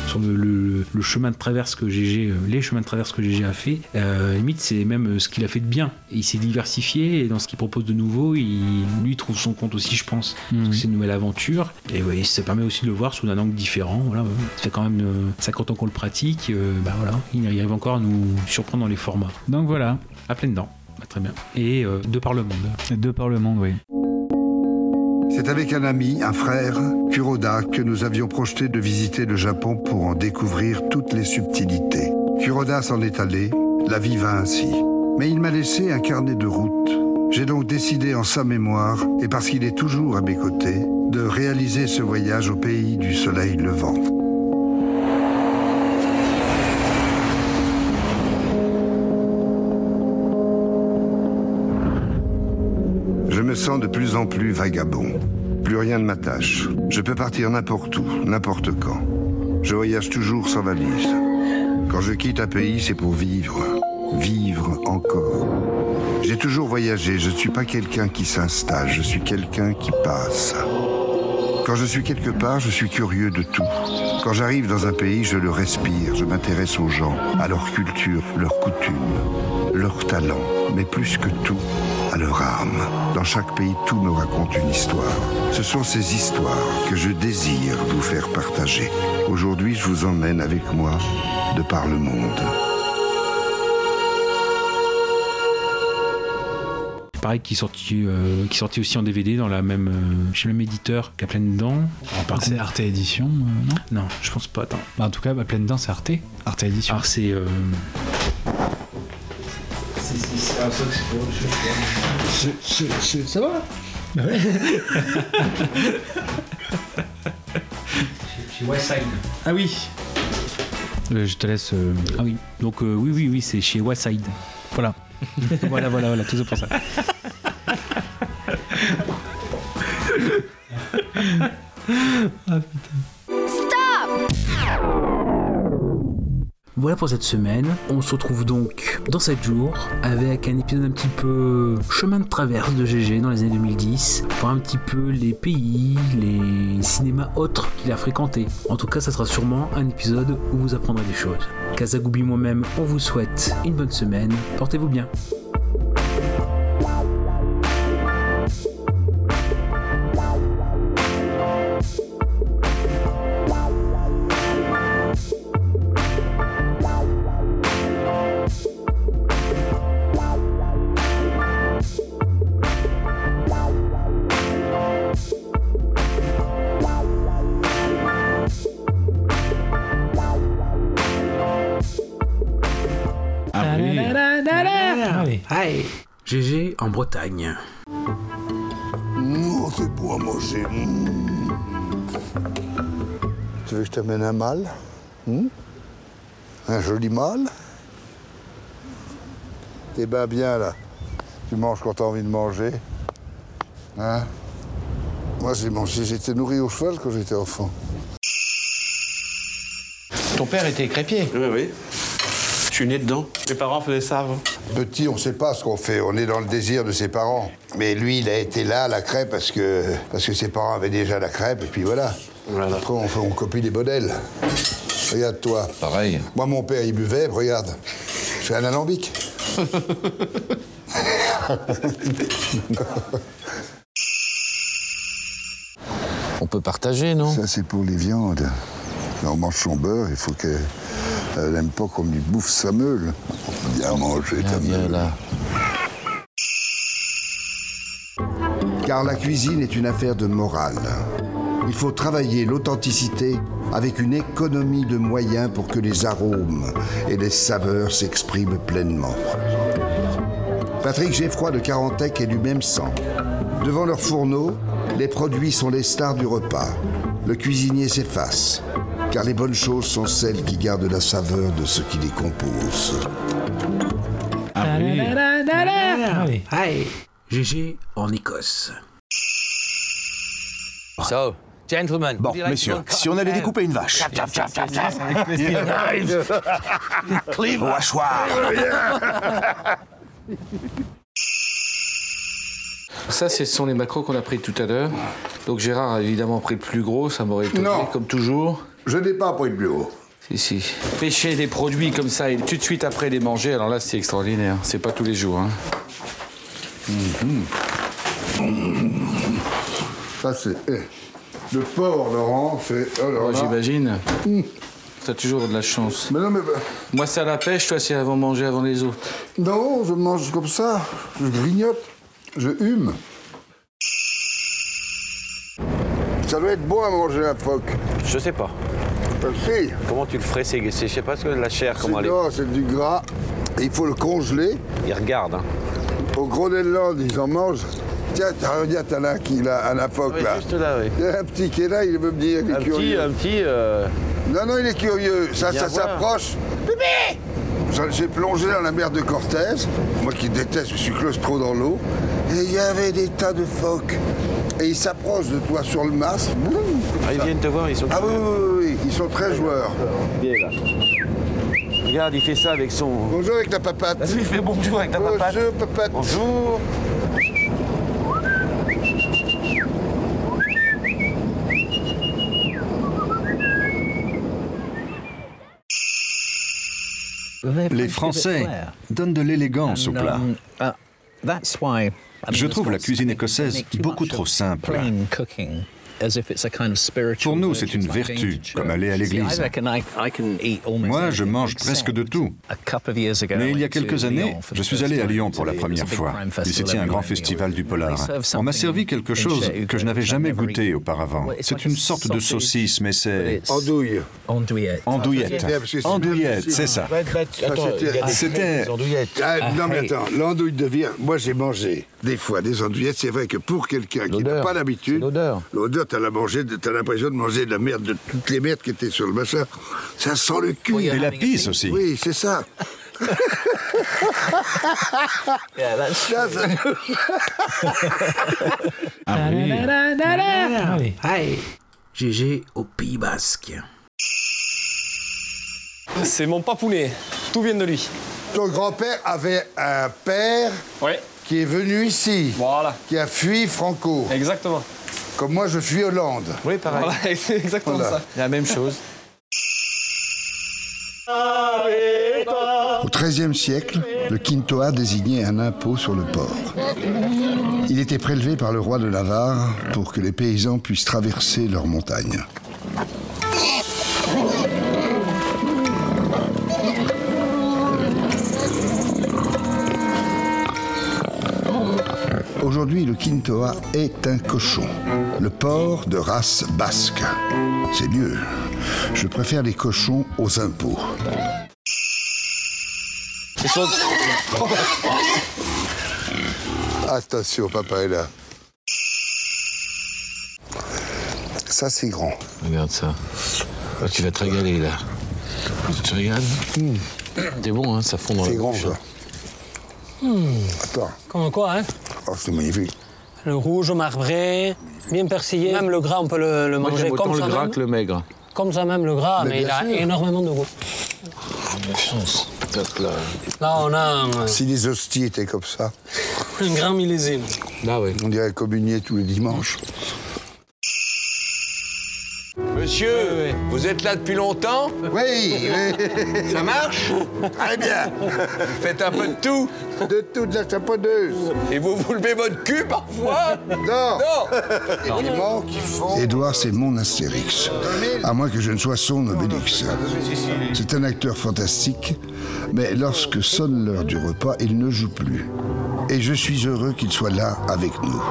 sur le, le- le chemin de traverse que GG, euh, les chemins de traverse que GG a fait. Euh, limite, c'est même euh, ce qu'il a fait de bien. Et il s'est diversifié et dans ce qu'il propose de nouveau, il lui trouve son compte aussi, je pense. Parce que c'est une nouvelle aventure. Et oui, ça permet aussi de le voir sous un angle différent. Voilà, ça fait quand même euh, 50 ans qu'on le pratique. euh, bah voilà, il arrive encore à nous surprendre dans les formats. Donc voilà. À pleine dents. Bah, très bien. Et euh, de par le monde. De par le monde, oui. C'est avec un ami, un frère, Kuroda, que nous avions projeté de visiter le Japon pour en découvrir toutes les subtilités. Kuroda s'en est allé, la vie va ainsi. Mais il m'a laissé un carnet de route. J'ai donc décidé en sa mémoire, et parce qu'il est toujours à mes côtés, de réaliser ce voyage au pays du soleil levant. Je me sens de plus en plus vagabond. Plus rien ne m'attache. Je peux partir n'importe où, n'importe quand. Je voyage toujours sans valise. Quand je quitte un pays, c'est pour vivre. Vivre encore. J'ai toujours voyagé. Je ne suis pas quelqu'un qui s'installe. Je suis quelqu'un qui passe. Quand je suis quelque part, je suis curieux de tout. Quand j'arrive dans un pays, je le respire. Je m'intéresse aux gens, à leur culture, leurs coutumes, leurs talents, mais plus que tout, à leur âme. Dans chaque pays, tout me raconte une histoire. Ce sont ces histoires que je désire vous faire partager. Aujourd'hui, je vous emmène avec moi de par le monde. Pareil, qui est sorti, euh, qui est sorti aussi en DVD dans la même, euh, chez le même éditeur qu'à pleine dents. Par c'est Arte Édition, euh, non? Non, je pense pas. Attends. Bah, en tout cas, bah, pleine dent, c'est Arte. Arte Édition. Alors c'est. euh, Ça va? Chez Westside. Ah oui. Euh, je te laisse. euh, Ah oui. Donc euh, oui, oui, oui, c'est chez Westside. Voilà. voilà, voilà, voilà, tout pour ça. Voilà pour cette semaine. On se retrouve donc dans 7 jours avec un épisode un petit peu chemin de traverse de GG dans les années 2010. Voir un petit peu les pays, les cinémas autres qu'il a fréquentés. En tout cas, ça sera sûrement un épisode où vous apprendrez des choses. Kazagoubi moi-même, on vous souhaite une bonne semaine. Portez-vous bien. Un mâle Mmh Un joli mâle T'es ben bien là. Tu manges quand t'as envie de manger. Hein Moi j'ai mangé, j'étais nourri au cheval quand j'étais enfant. Ton père était crépier Oui, oui. Je suis né dedans. Mes parents faisaient ça avant. Petit, on ne sait pas ce qu'on fait. On est dans le désir de ses parents. Mais lui, il a été là à la crêpe parce que, parce que ses parents avaient déjà la crêpe, et puis voilà. Après, on, fait- on copie les modèles. Regarde toi. Pareil. Moi, mon père, il buvait, regarde. C'est un alambic. On peut partager, non? Ça, c'est pour les viandes. On mange son beurre, il faut qu'elle elle n'aime pas qu'on lui bouffe sa meule. Bien manger ta meule. Car la cuisine est une affaire de morale. Il faut travailler l'authenticité avec une économie de moyens pour que les arômes et les saveurs s'expriment pleinement. Patrick Geffroy de Carantec est du même sang. Devant leur fourneau, les produits sont les stars du repas. Le cuisinier s'efface, car les bonnes choses sont celles qui gardent la saveur de ce qui les compose. Ah oui. Allez. GG en Écosse. So, gentlemen. Bon, messieurs, si on allait découper une vache. Au hachoir. Ça, ce sont les macros qu'on a pris tout à l'heure. Donc Gérard a évidemment pris le plus gros, ça m'aurait étonné, Non. comme toujours. Je n'ai pas pris le plus haut. Si, si. Pêcher des produits comme ça et tout de suite après les manger, alors là, c'est extraordinaire. C'est pas tous les jours. Hein. Ça, c'est. Le porc, Laurent, c'est. Oh, Oh, là- J'imagine. T'as toujours de la chance. Mais non, mais. bah, Moi, c'est à la pêche, toi, c'est avant manger avant les autres. Non, je mange comme ça. Je grignote. Je hume. Ça doit être bon à manger la phoque. Je sais pas. Si. Comment tu le ferais c'est, c'est- Je sais pas ce que la chair, comment elle est. Non, c'est du gras. Il faut le congeler. Il regarde. Hein. Au Groenland, ils en mangent. Tiens, t'as- regarde, t'en as un qui, là, un phoque, Oui, là. juste là, oui. Il y a un petit qui est là, il veut me dire, il est Un petit, curieux. un petit. euh, Non, non, il est curieux. Ça, ça s'approche. Bébé J'ai plongé dans la mer de Cortez. Moi qui déteste, je suis claustro dans l'eau. Et il y avait des tas de phoques. Et ils s'approchent de toi sur le mast. Boum. Ah, ils viennent te voir, ils sont. Ah oui, oui, oui, oui, ils sont très joueurs. Il est là. Regarde, il fait ça avec son. Bonjour avec la papate. Vas-y, fais bonjour avec ta papate. Bonjour, papate. Bonjour. Les Français donnent de l'élégance au plat. Je trouve la cuisine écossaise beaucoup trop simple. Pour nous, c'est une vertu, comme aller à l'église. Moi, je mange presque de tout. Mais il y a quelques années, je suis allé à Lyon pour la première fois. Il s'y tient un grand festival du polar. On m'a servi quelque chose que je n'avais jamais goûté auparavant. C'est une sorte de saucisse, mais c'est... Andouille. Andouillette. Que c'est Andouillette, bien c'est ça. C'était- C'était... Ah, non mais attends, l'andouille de viande, moi j'ai mangé des fois des andouillettes, c'est vrai que pour quelqu'un qui n'a pas l'habitude, L'odeur. l'odeur t'as l'impression de manger de la merde, de toutes les merdes qui étaient sur le machin, ça sent le cul. Et la pisse aussi. Oui, c'est ça. Ça, ça- Ah oui. Allez. Allez. GG au Pays Basque. C'est mon papounet. Tout vient de lui. Ton grand-père avait un père Ouais. Qui est venu ici, Voilà. qui a fui Franco. Exactement. Comme moi je fuis Hollande. Oui, pareil. Voilà, c'est exactement Voilà. ça. La même chose. Au XIIIe siècle, le quintoa désignait un impôt sur le porc. Il était prélevé par le roi de Navarre pour que les paysans puissent traverser leurs montagnes. Aujourd'hui, le quintoa est un cochon, le porc de race basque. C'est mieux. Je préfère les cochons aux impôts. Attention, papa est là. Ça, c'est grand. Regarde ça. Ah, tu vas te régaler, là. Tu te régales C'est bon, hein, ça fond dans C'est la grand, ça. Attends. Comme quoi, hein Oh, c'est magnifique. Le rouge marbré, bien persillé. Même le gras, on peut le, le Moi, manger autant comme le ça gras même. que le maigre. Comme ça même, le gras, Mais mais, il a sûr. énormément de goût. Hop là. Là, on a un, Si les hosties étaient comme ça, un grand millésime. Là, oui. on dirait communier tous les dimanches. Monsieur, vous êtes là depuis longtemps Oui, oui. Ça marche Très bien. Vous faites un peu de tout De toute la chapeaudeuse. Et vous vous levez votre cul parfois Non. Non Éléments qui font... Édouard, c'est mon Astérix. À moins que je ne sois son Obélix. C'est un acteur fantastique, mais lorsque sonne l'heure du repas, il ne joue plus. Et je suis heureux qu'il soit là avec nous.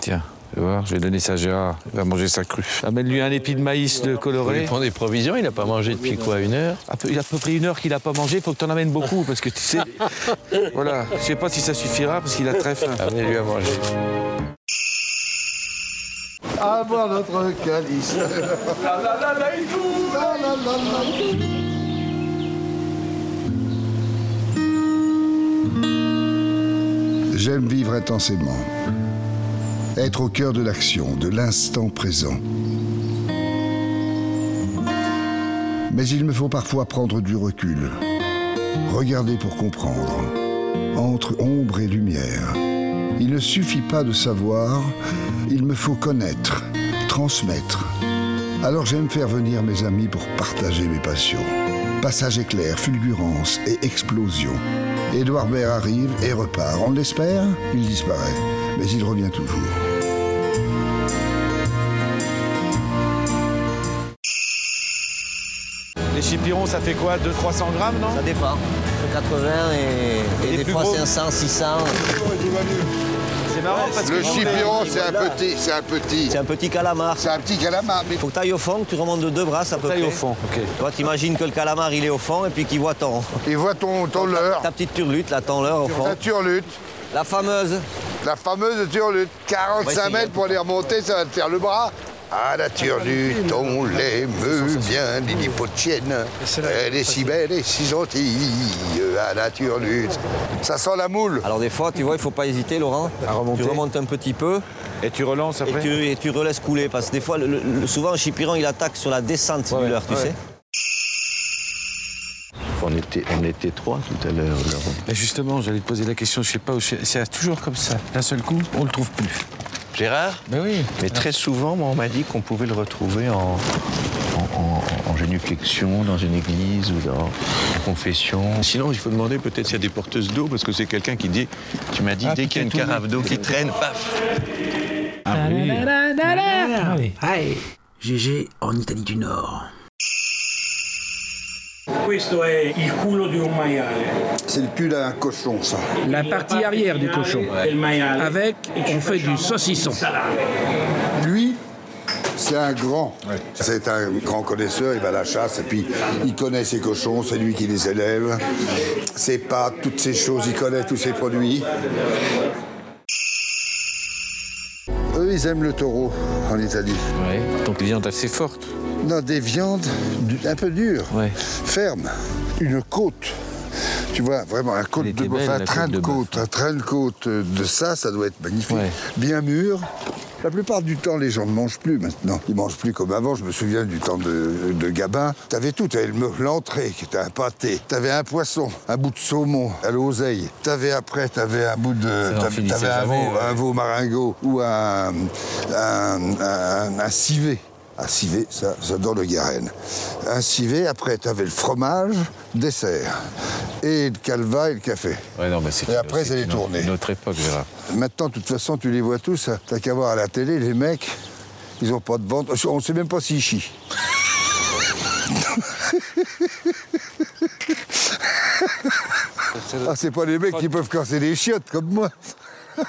Tiens, je vais donner ça à Gérard. Il va manger sa crue. Amène-lui un épi de maïs de coloré. Il prend des provisions. Il n'a pas mangé depuis quoi Une heure Il a à peu près une heure qu'il n'a pas mangé. Il faut que tu en amènes beaucoup parce que tu sais. voilà. Je ne sais pas si ça suffira parce qu'il a très faim. Amenez-lui à manger. À boire notre calice. la la la la, la, la, la, la. J'aime vivre intensément. Être au cœur de l'action, de l'instant présent. Mais il me faut parfois prendre du recul. Regarder pour comprendre. Entre ombre et lumière. Il ne suffit pas de savoir, il me faut connaître, transmettre. Alors j'aime faire venir mes amis pour partager mes passions. Passage éclair, fulgurance et explosion. Édouard Baird arrive et repart. On l'espère, il disparaît. Mais il revient toujours. Ça fait quoi 200-300 grammes, non? Ça dépend. Entre 80 et, et des plus fois gros 500, 600. C'est marrant parce Le que chipiron, c'est un petit, c'est un petit. C'est un petit calamar. C'est un petit calamar. Mais... Faut que tu ailles au fond, que tu remontes de deux brasses à peu Taille près. au fond, ok. Toi, t'imagines que le calamar, il est au fond et puis qu'il voit ton, Il voit ton, ton leurre. ta petite turlute, là, ton leurre au fond. La turlute. La fameuse. La fameuse turlute. 45 essayer. mètres pour aller remonter, ça va te faire le bras. Ah, la turlute, on l'aime bien, Lily Potienne. Elle est si belle et si gentille. Ah, la turlute. Ça sent la moule. Alors des fois, tu vois, il faut pas hésiter, Laurent. À remonter. Tu remontes un petit peu Et tu relances et après tu, et tu relaisses couler. Parce que des fois, le- le- souvent, un chipiron, il attaque sur la descente du leurre, tu ouais. sais. On était, on était trois tout à l'heure, Laurent. Mais justement, j'allais te poser la question, je sais pas, c'est toujours comme ça. D'un seul coup, on le trouve plus. Gérard Ben oui. Mais très souvent, moi, on m'a dit qu'on pouvait le retrouver en, en, en- en génuflexion dans une église ou dans en confession. Sinon, il faut demander peut-être s'il y a des porteuses d'eau, parce que c'est quelqu'un qui dit, tu m'as dit, Ah, dès qu'il y a une carafe d'eau qui traîne, paf Ah oui. Hey, GG en Italie du Nord. Questo è il culo di un maiale. C'est le cul d'un cochon, ça. La partie arrière du cochon. Avec, on fait du saucisson. Lui, c'est un grand. C'est un grand connaisseur, il va à la chasse et puis il connaît ses cochons, c'est lui qui les élève. Ses pâtes, toutes ces choses, il connaît tous ses produits. Eux, ils aiment le taureau en Italie. Ouais. Donc les viandes assez fortes. Non, des viandes un peu dures, Ouais. fermes. Une côte. Tu vois, vraiment, un côte de bœuf, un train de côte, un train de côte de ça, ça doit être magnifique. Ouais. Bien mûr. La plupart du temps, les gens ne mangent plus maintenant. Ils mangent plus comme avant. Je me souviens du temps de, de Gabin. T'avais tout. T'avais le- l'entrée qui était un pâté. T'avais un poisson, un bout de saumon à l'oseille. T'avais après, t'avais un bout de. T'avais un, veau, ouais. un veau maringot ou un, un, un- un civet. Un civet, ça, ça dans le Garenne. Un civet, après, t'avais le fromage, dessert. Et le calva et le café. Ouais, non, mais c'est Et après, c'est les tournées. Une autre époque, Gérard. Maintenant, de toute façon, tu les vois tous. hein. T'as qu'à voir à la télé, les mecs, ils ont pas de ventre. On sait même pas s'ils chient. ah, c'est pas les mecs qui peuvent casser les chiottes comme moi.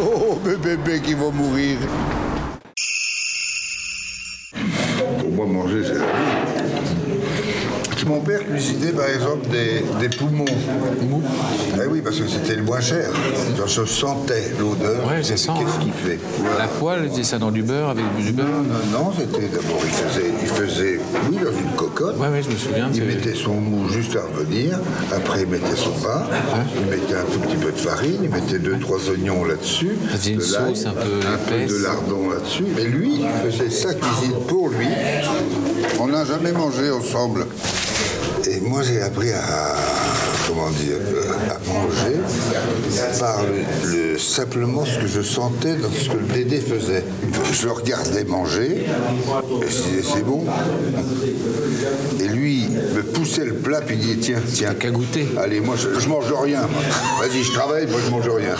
oh, mes bébés qui vont mourir. Pour moi, manger, c'est la vie. Mon père cuisinait par exemple des, des poumons mous. Eh oui, parce que c'était le moins cher. Genre, je sentais l'odeur. Ouais, c'est ça, Qu'est-ce hein. qu'il fait La poêle, il faisait ça dans du beurre, avec du beurre. Non, non, c'était d'abord, il faisait, il faisait, oui, dans une cocotte. Ouais, ouais, je me souviens. Il c'est- mettait son mou juste à revenir. Après, il mettait son pain. Il mettait un tout petit peu de farine. Il mettait deux, trois oignons là-dessus. Ça faisait une sauce un peu un peu épaisse. de lardon là-dessus. Et lui, il faisait sa cuisine pour lui. On n'a jamais mangé ensemble. Et moi, j'ai appris à, comment dire, à manger par le, le- simplement ce que je sentais dans ce que le Dédé faisait. Je le regardais manger, et je disais, c'est bon. Et lui, me poussait le plat, puis il disait, tiens, tiens. Qu'à goûter. Allez, moi, je, je mange rien. Vas-y, je travaille, moi, je mange rien.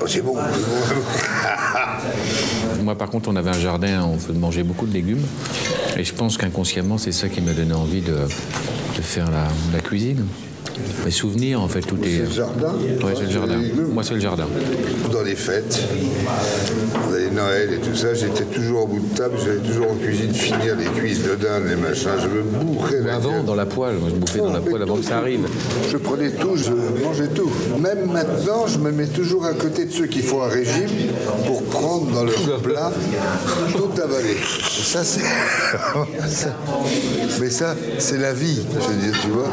Oh, c'est bon, c'est bon. Moi, par contre, on avait un jardin, on manger beaucoup de légumes. Et je pense qu'inconsciemment, c'est ça qui m'a donné envie de, faire la cuisine. Mes souvenirs, en fait, tout est. C'est le jardin Ouais, c'est le jardin. Moi, c'est le jardin. Dans les fêtes, dans les Noël et tout ça, j'étais toujours au bout de table, j'allais toujours en cuisine finir les cuisses de dinde, les machins, je me bourrais la Avant, dans la poêle. Moi, je bouffais dans la poêle avant que ça arrive. Je prenais tout, je mangeais tout. Même maintenant, je me mets toujours à côté de ceux qui font un régime pour prendre dans leur plat tout avaler. Ça, c'est. Mais ça, c'est la vie, je veux dire, tu vois.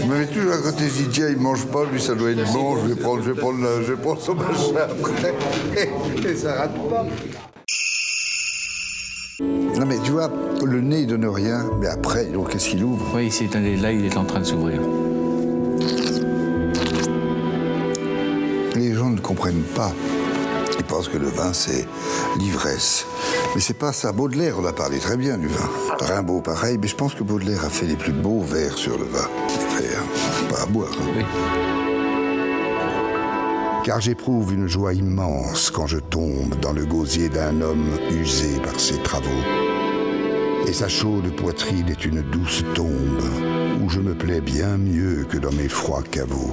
Je me mets toujours à côté, je dis tiens, il mange pas, lui ça doit être bon, je vais prendre, je vais prendre, je vais prendre son machin après. Et ça rate pas. Non mais tu vois, le nez il donne rien, mais après, donc qu'est-ce qu'il ouvre? Oui, c'est là, il est en train de s'ouvrir. Les gens ne comprennent pas. Ils pensent que le vin, c'est l'ivresse. Mais c'est pas ça. Baudelaire, on a parlé très bien du vin. Rimbaud, pareil. Mais je pense que Baudelaire a fait les plus beaux vers sur le vin. Vers, à boire. Car j'éprouve une joie immense quand je tombe dans le gosier d'un homme usé par ses travaux. Et sa chaude poitrine est une douce tombe où je me plais bien mieux que dans mes froids caveaux.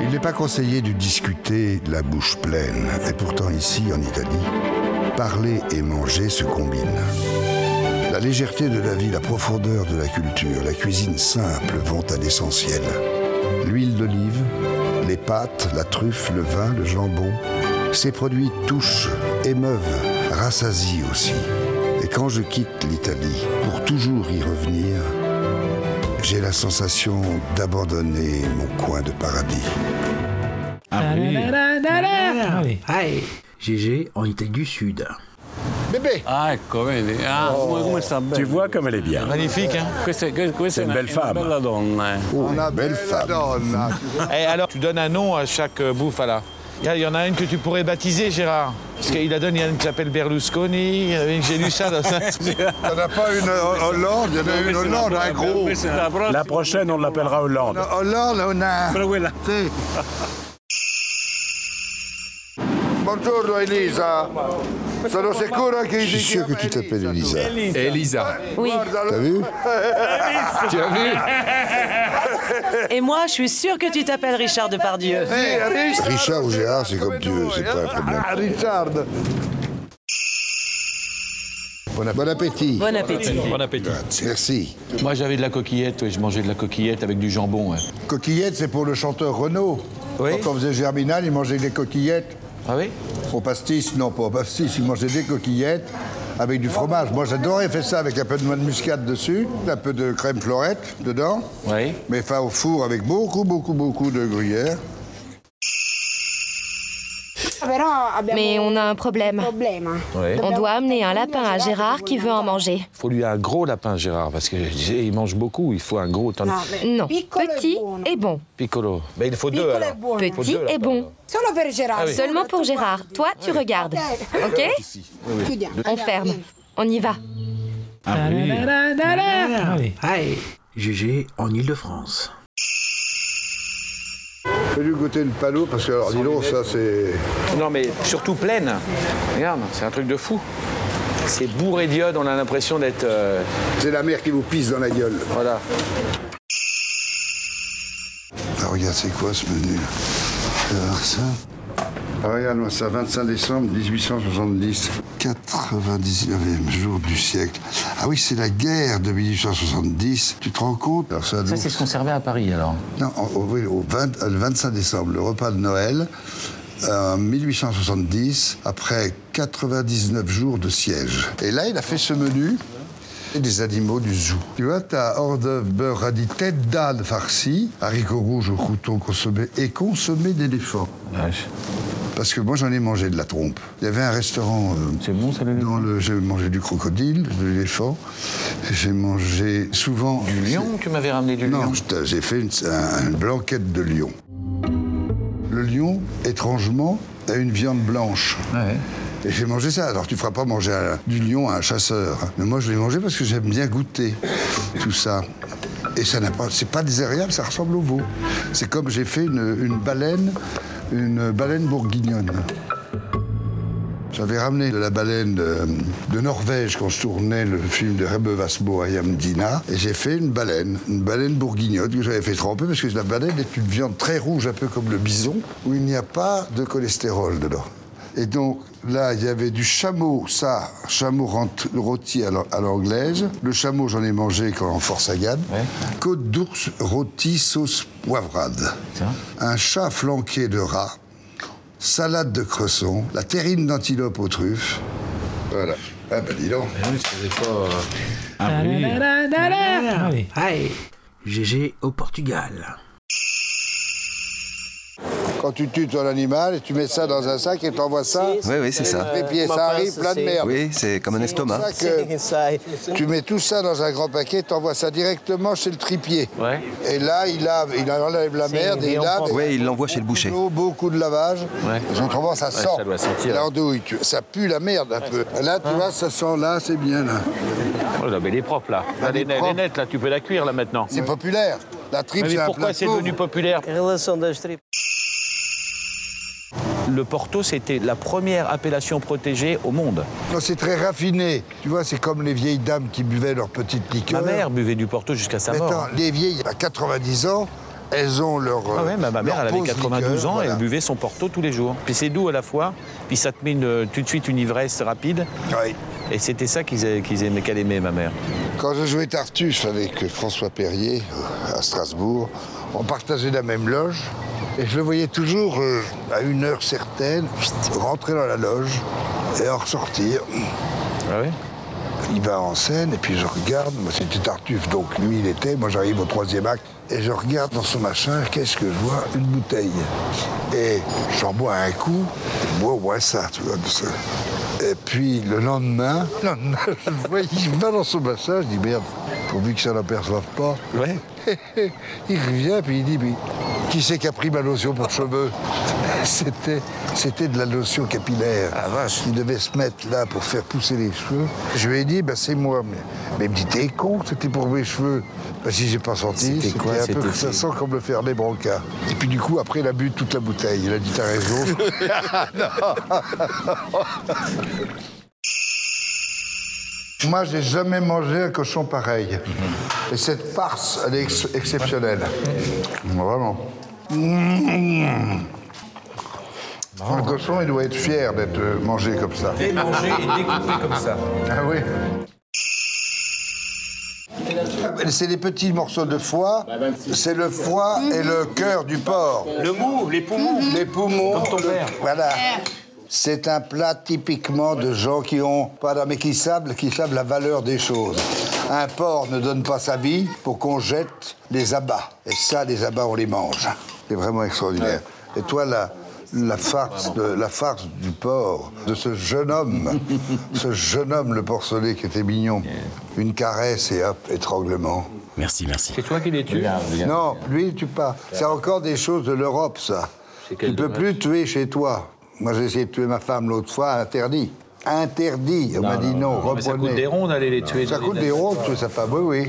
Il n'est pas conseillé de discuter la bouche pleine, et pourtant ici, en Italie, parler et manger se combinent. La légèreté de la vie, la profondeur de la culture, la cuisine simple vont à l'essentiel. L'huile d'olive, les pâtes, la truffe, le vin, le jambon, ces produits touchent, émeuvent, rassasient aussi. Et quand je quitte l'Italie, pour toujours y revenir, j'ai la sensation d'abandonner mon coin de paradis. Ah oui. Ah oui. GG en Italie du Sud. Bébé Ah, ecco, vedi. Ah, come, come sta bene? Tu vois comme elle est bien. Magnifique, hein Questa, que- questa C'est une belle femme. Bella donna, eh. Una belle femme. Et alors, tu donnes un nom à chaque euh, bouffe, là. Il y en a une que tu pourrais baptiser, Gérard. Parce qu'il a donné, il y en a une qui s'appelle Berlusconi. il y en a une- J'ai lu ça dans un... Il n'y en a pas une en Hollande, il y en a une Hollande, un gros. La prochaine, on l'appellera Hollande. Hollande, on a. Buongiorno Elisa. Sono sicuro che Je suis sûr que tu t'appelles Elisa. Elisa. Oui. T'as vu? Tu as vu? Et moi, je suis sûre que tu t'appelles Richard Depardieu. Richard ou Gérard, c'est comme tu veux, c'est pas un problème. Richard. Bon appétit. Bon appétit. Bon appétit. Merci. Moi, j'avais de la coquillette, ouais, je mangeais de la coquillette avec du jambon. ouais. Coquillette, c'est pour le chanteur Renaud. Quand on faisait Germinal, il mangeait des coquillettes. Ah oui Au pastis, non, pas au pastis, il mangeait des coquillettes avec du fromage. Moi, j'adorais faire ça avec un peu de noix de muscade dessus, un peu de crème florette dedans. Oui. Mais fait au four avec beaucoup, beaucoup, beaucoup de gruyère. Mais on a un problème. Ouais. On doit amener un lapin à Gérard qui veut en manger. Il faut lui un gros lapin, Gérard, parce qu'il mange beaucoup. Il faut un gros. T'en- Non, petit et bon. Piccolo. Ben, il faut deux, alors. Il faut Petit deux, et bon. alors. Ah oui. Seulement pour Gérard. Toi, tu regardes. Ok On ferme. On y va. Ah oui. Ah oui. GG en Ile-de-France. Fais-lui goûter le palot, parce que, alors, dis donc, ça, c'est. Non, mais surtout pleine. Regarde, c'est un truc de fou. C'est bourré d'iode, on a l'impression d'être. euh, C'est la mer qui vous pisse dans la gueule. Voilà. Ah, regarde, c'est quoi ce menu vas voir ça? Ah, regarde, moi, ça, 25 décembre 1870. 99e jour du siècle. Ah oui, c'est la guerre de 1870. Tu te rends compte Alors, ça, Ça, c'est ce qu'on servait à Paris, alors. Non, au, oui, au 20 euh, le 25 décembre, le repas de Noël, euh, en 1870, après 99 jours de siège. Et là, il a fait ce menu et des animaux du zoo. Tu vois, t'as hors d'œuvre beurre radis, tête d'âne farcie, haricots rouges au crouton consommé et consommé d'éléphant. Parce que moi, j'en ai mangé de la trompe. Il y avait un restaurant. C'est bon, ça, dans le, J'ai mangé du crocodile, de l'éléphant. J'ai mangé souvent. Du lion Tu m'avais ramené du Non, lion t'ai- j'ai fait une, un- une blanquette de lion. Le lion, étrangement, a une viande blanche. Et j'ai mangé ça. Alors tu feras pas manger un- du lion à un chasseur. hein. Mais moi, je l'ai mangé parce que j'aime bien goûter tout ça. Et ça n'a pas, c'est pas désagréable, ça ressemble au veau. C'est comme j'ai fait une, baleine, une baleine bourguignonne. J'avais ramené de la baleine de, Norvège quand je tournais le film de Rebbe Vasbo à Yamdina. Et j'ai fait une baleine, une baleine bourguignonne que j'avais fait tremper parce que la baleine est une viande très rouge, un peu comme le bison, où il n'y a pas de cholestérol dedans. Et donc là, il y avait du chameau, ça, chameau rôti à l'an- à l'anglaise. Le chameau, j'en ai mangé quand en force à Gannes. Côte d'ours rôti sauce poivrade. Un chat flanqué de rat. Salade de cresson. La terrine d'antilope aux truffes. Voilà. Ah bah dis donc. Ah oui. Allez. Allez. GG au Portugal. Quand tu tues ton animal, tu mets ça dans un sac et t'envoies ça. Oui, oui, c'est ça. Et puis ça arrive plein de merde. Oui, c'est comme un estomac. C'est ça que tu mets tout ça dans un grand paquet, t'envoies ça directement chez le tripier. Ouais. Et là, il, lave, il enlève la merde et il lave. Oui, il l'envoie chez le boucher. Beaucoup, beaucoup de lavage. Ils ont tendance, ça Ouais, sent. ça doit sentir. L'andouille, tu- ça pue la merde un peu. Là, tu vois, ça sent là, c'est bien là. Oh, là, mais elle est propre là. Elle Elle, est elle nette là, tu peux la cuire là maintenant. C'est populaire. La tripe, c'est un pourquoi plat c'est pauvre. devenu populaire? Le Porto, c'était la première appellation protégée au monde. Non, c'est très raffiné. Tu vois, c'est comme les vieilles dames qui buvaient leur petite liqueur. Ma mère buvait du Porto jusqu'à sa mort. les vieilles, à 90 ans, elles ont leur. Ah ouais, ma, ma mère, leur elle avait pause 92 liqueur, ans, voilà. elle buvait son Porto tous les jours. Puis c'est doux à la fois, puis ça te met une- tout de suite une ivresse rapide. Et c'était ça qu'ils aimaient, qu'elle aimait, ma mère. Quand je jouais Tartuffe avec François Perrier euh, à Strasbourg, on partageait la même loge. Et je le voyais toujours euh, à une heure certaine rentrer dans la loge et en ressortir. Ah oui Il va en scène et puis je regarde, moi c'était Tartuffe, donc lui il était, moi j'arrive au troisième acte, et je regarde dans son machin, qu'est-ce que je vois? Une bouteille. Et j'en bois un coup, bois au moins ça, tu vois. Et puis le lendemain, le lendemain, je vois, il va dans son machin, je dis merde, pourvu que ça n'aperçoive pas. Ouais. il revient puis il dit mais qui c'est qui a pris ma lotion pour cheveux? C'était c'était de la lotion capillaire. Il devait se mettre là pour faire pousser les cheveux. Je lui ai dit bah c'est moi mais, mais il me dit t'es con, c'était pour mes cheveux. Bah, si j'ai pas senti, C'était quoi, un peu que ça sent comme le Fernet Branca. Et puis du coup après il a bu toute la bouteille. Il a dit t'as raison. Moi, j'ai jamais mangé un cochon pareil. Et cette farce, elle est ex- exceptionnelle. Vraiment. Mmh. Un cochon, il doit être fier d'être mangé comme ça. Et manger et découper comme ça. Ah oui. C'est des petits morceaux de foie. C'est le foie et le cœur du porc. Le mou, les poumons. Les poumons. Comme ton père. Voilà. C'est un plat typiquement de gens qui ont pas la- mais qui savent, qui savent la valeur des choses. Un porc ne donne pas sa vie pour qu'on jette les abats. Et ça, les abats, on les mange. C'est vraiment extraordinaire. Et toi, la, la farce, de, la farce du porc, de ce jeune homme, ce jeune homme, le porcelet qui était mignon. Une caresse et hop, étranglement. Merci, merci. C'est toi qui les tues Non, lui, il tue pas. C'est encore des choses de l'Europe, ça. Tu ne peux plus tuer chez toi. Moi, j'ai essayé de tuer ma femme l'autre fois, interdit. Interdit. On m'a dit non, non, mais ça reprenez. coûte des ronds d'aller les tuer. Ça coûte des ronds de tuer sa femme, oui, oui.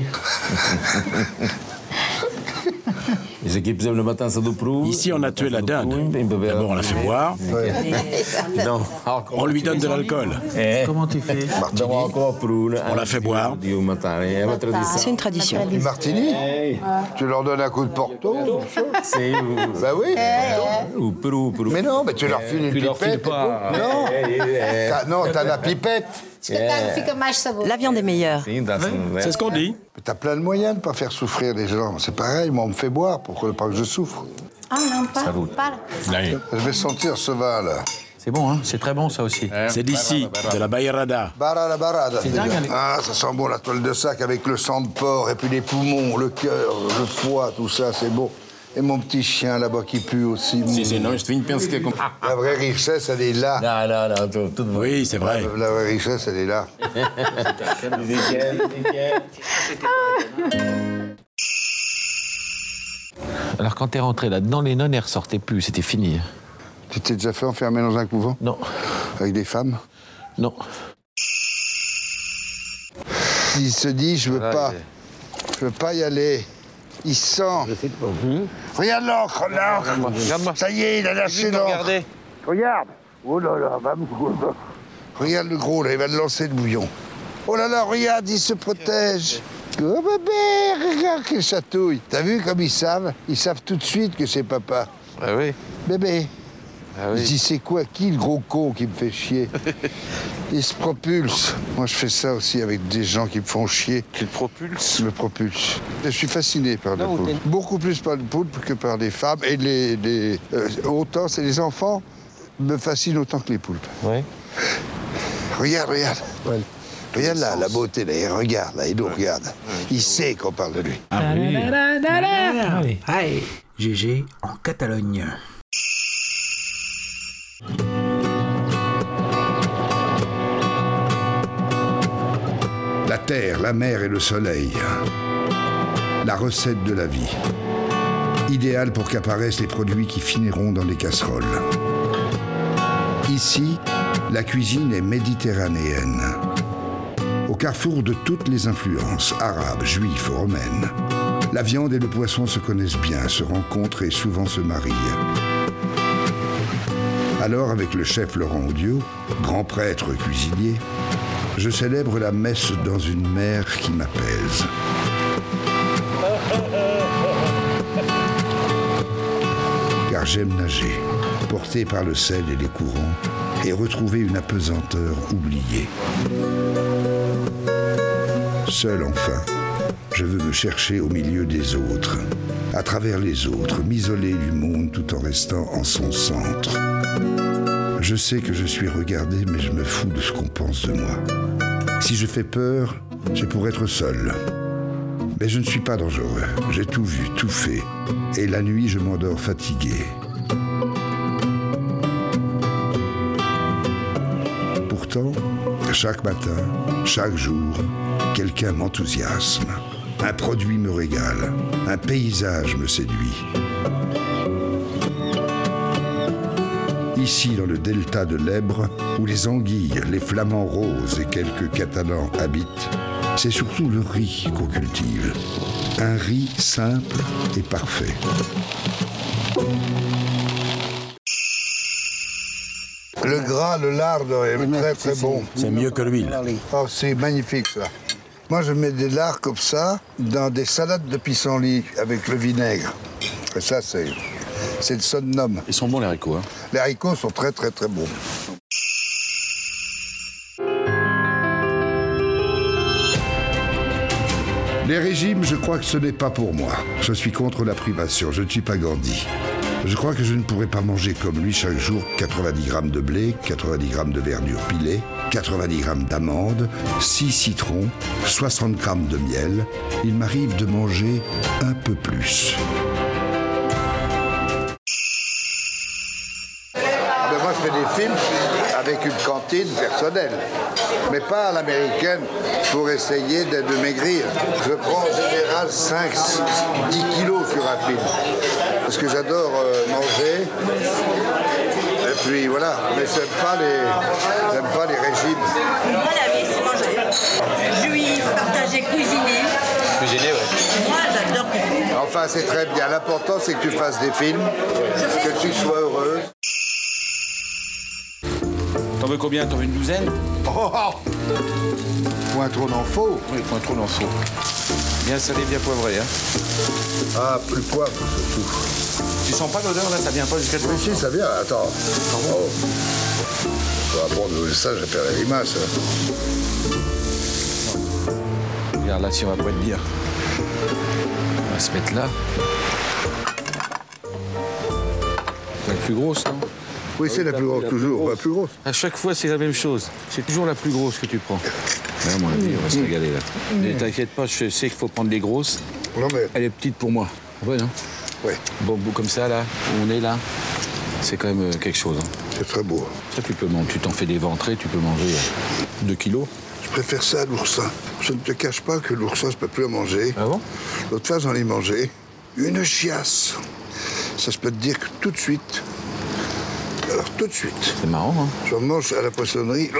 Ici, on a tué la dinde. D'abord, on l'a fait boire. On lui donne de l'alcool. Comment tu fais On l'a fait boire. C'est une tradition. Du martini Tu leur donnes un coup de porto Bah oui. Mais non, mais tu leur files une Tu leur files pipette. pas. Non. Non, t'as la pipette. La viande est meilleure. C'est ce qu'on dit. Mais T'as plein de moyens de ne pas faire souffrir les gens. C'est pareil, moi, on me fait boire pour que- pas que je souffre. Ah non, pas. Para. Je vais sentir ce vin, là. C'est bon, hein c'est très bon ça aussi. C'est d'ici, de la Bayrada. Barada barada. C'est dingue, hein, les- Ah, ça sent bon la toile de sac avec le sang de porc et puis les poumons, le cœur, le foie, tout ça, c'est bon. Et mon petit chien là-bas qui pue aussi. La vraie richesse, elle est là. Oui, c'est vrai. La vraie richesse, elle est là. Alors quand t'es rentré là-dedans, les nonnes, elles ressortaient plus, c'était fini. Tu t'es déjà fait enfermer dans un couvent? Non. Avec des femmes? Non. Il se dit, je veux Voilà, pas. Je veux pas y aller. Il sent. Regarde l'encre, l'encre. Regarde-moi. Ça y est, il a lâché l'encre. regardez. Regarde. Oh là là, va me... Regarde le gros, là, il va le lancer le bouillon. Oh là là, regarde, il se protège. Oh bébé, regarde quelle chatouille. T'as vu comme ils savent? Ils savent tout de suite que c'est papa. Ah oui. Bébé. Ah Je oui. dis, c'est quoi Qui le gros con qui me fait chier Il se propulse. Moi, je fais ça aussi avec des gens qui me font chier. Tu le propulses? Je me propulse. Je suis fasciné par les poulpes. Beaucoup plus par les poulpes que par les femmes. Et les, les- euh, autant, c'est les enfants me fascinent autant que les poulpes. Ouais. Regarde, regarde. Regarde là, la beauté, là, il regarde, là, il nous regarde. Il sait qu'on parle de lui. Ah oui. Allez. Allez. GG en Catalogne. La terre, la mer et le soleil. La recette de la vie. Idéal pour qu'apparaissent les produits qui finiront dans les casseroles. Ici, la cuisine est méditerranéenne. Au carrefour de toutes les influences, arabes, juifs, romaines. La viande et le poisson se connaissent bien, se rencontrent et souvent se marient. Alors, avec le chef Laurent Audio, grand prêtre cuisinier, je célèbre la messe dans une mer qui m'apaise. Car j'aime nager, porté par le sel et les courants, et retrouver une apesanteur oubliée. Seul enfin, je veux me chercher au milieu des autres, à travers les autres, m'isoler du monde tout en restant en son centre. Je sais que je suis regardé, mais je me fous de ce qu'on pense de moi. Si je fais peur, c'est pour être seul. Mais je ne suis pas dangereux. J'ai tout vu, tout fait. Et la nuit, je m'endors fatigué. Pourtant, chaque matin, chaque jour, quelqu'un m'enthousiasme. Un produit me régale. Un paysage me séduit. Ici, dans le delta de l'Ebre, où les anguilles, les flamants roses et quelques catalans habitent, c'est surtout le riz qu'on cultive. Un riz simple et parfait. Le gras, le lard est très très bon. C'est mieux que l'huile. Oh, c'est magnifique ça. Moi, je mets des lards comme ça dans des salades de pissenlit avec le vinaigre. Et ça, c'est c'est le somnum. Ils sont bons les haricots. Hein. Les haricots sont très très très bons. Les régimes, je crois que ce n'est pas pour moi. Je suis contre la privation, je ne suis pas Gandhi. Je crois que je ne pourrais pas manger comme lui chaque jour 90 grammes de blé, 90 grammes de verdure pilée, 90 grammes d'amandes, 6 citrons, 60 grammes de miel. Il m'arrive de manger un peu plus. Avec une cantine personnelle, mais pas à l'américaine pour essayer de, de maigrir. Je prends en général 5, 10 kilos sur un film, parce que j'adore euh, manger. Et puis voilà, mais j'aime pas les, j'aime pas les régimes. Moi, la vie, c'est manger. Juif, partager, cuisiner. Cuisiner, ouais. Moi, j'adore cuisiner. Enfin, c'est très bien. L'important, c'est que tu fasses des films, que tu sois heureuse. Veux combien T'en veux une douzaine Oh, oh. Point trop d'en faut. Oui, point trop d'en faut. Bien salé, bien poivré. Hein. Ah, plus poivre surtout. Tu sens pas l'odeur là Ça vient pas jusqu'à toi Si, ça vient, attends. Oh. On va prendre ça, je vais faire la limace. Regarde là si on va pas être bien. On va se mettre là. La plus grosse, non? Oui, c'est la plus grosse, toujours, la plus grosse. À chaque fois, c'est la même chose. C'est toujours la plus grosse que tu prends. Mais à mon avis, on va se régaler là. Ne t'inquiète pas, je sais qu'il faut prendre les grosses. Non, mais... Elle est petite pour moi. Ouais, non Ouais. Bon, bout comme ça, là, où on est là, c'est quand même euh, quelque chose. hein. C'est très beau. Ça, tu peux manger. Tu t'en fais des ventrées, tu peux manger 2 kilos. Je préfère ça à l'oursin. Je ne te cache pas que l'oursin, je peux plus en manger. Ah bon? L'autre fois, j'en ai mangé une chiasse. Ça, je peux te dire que tout de suite. Alors, tout de suite. C'est marrant, hein J'en mange à la poissonnerie.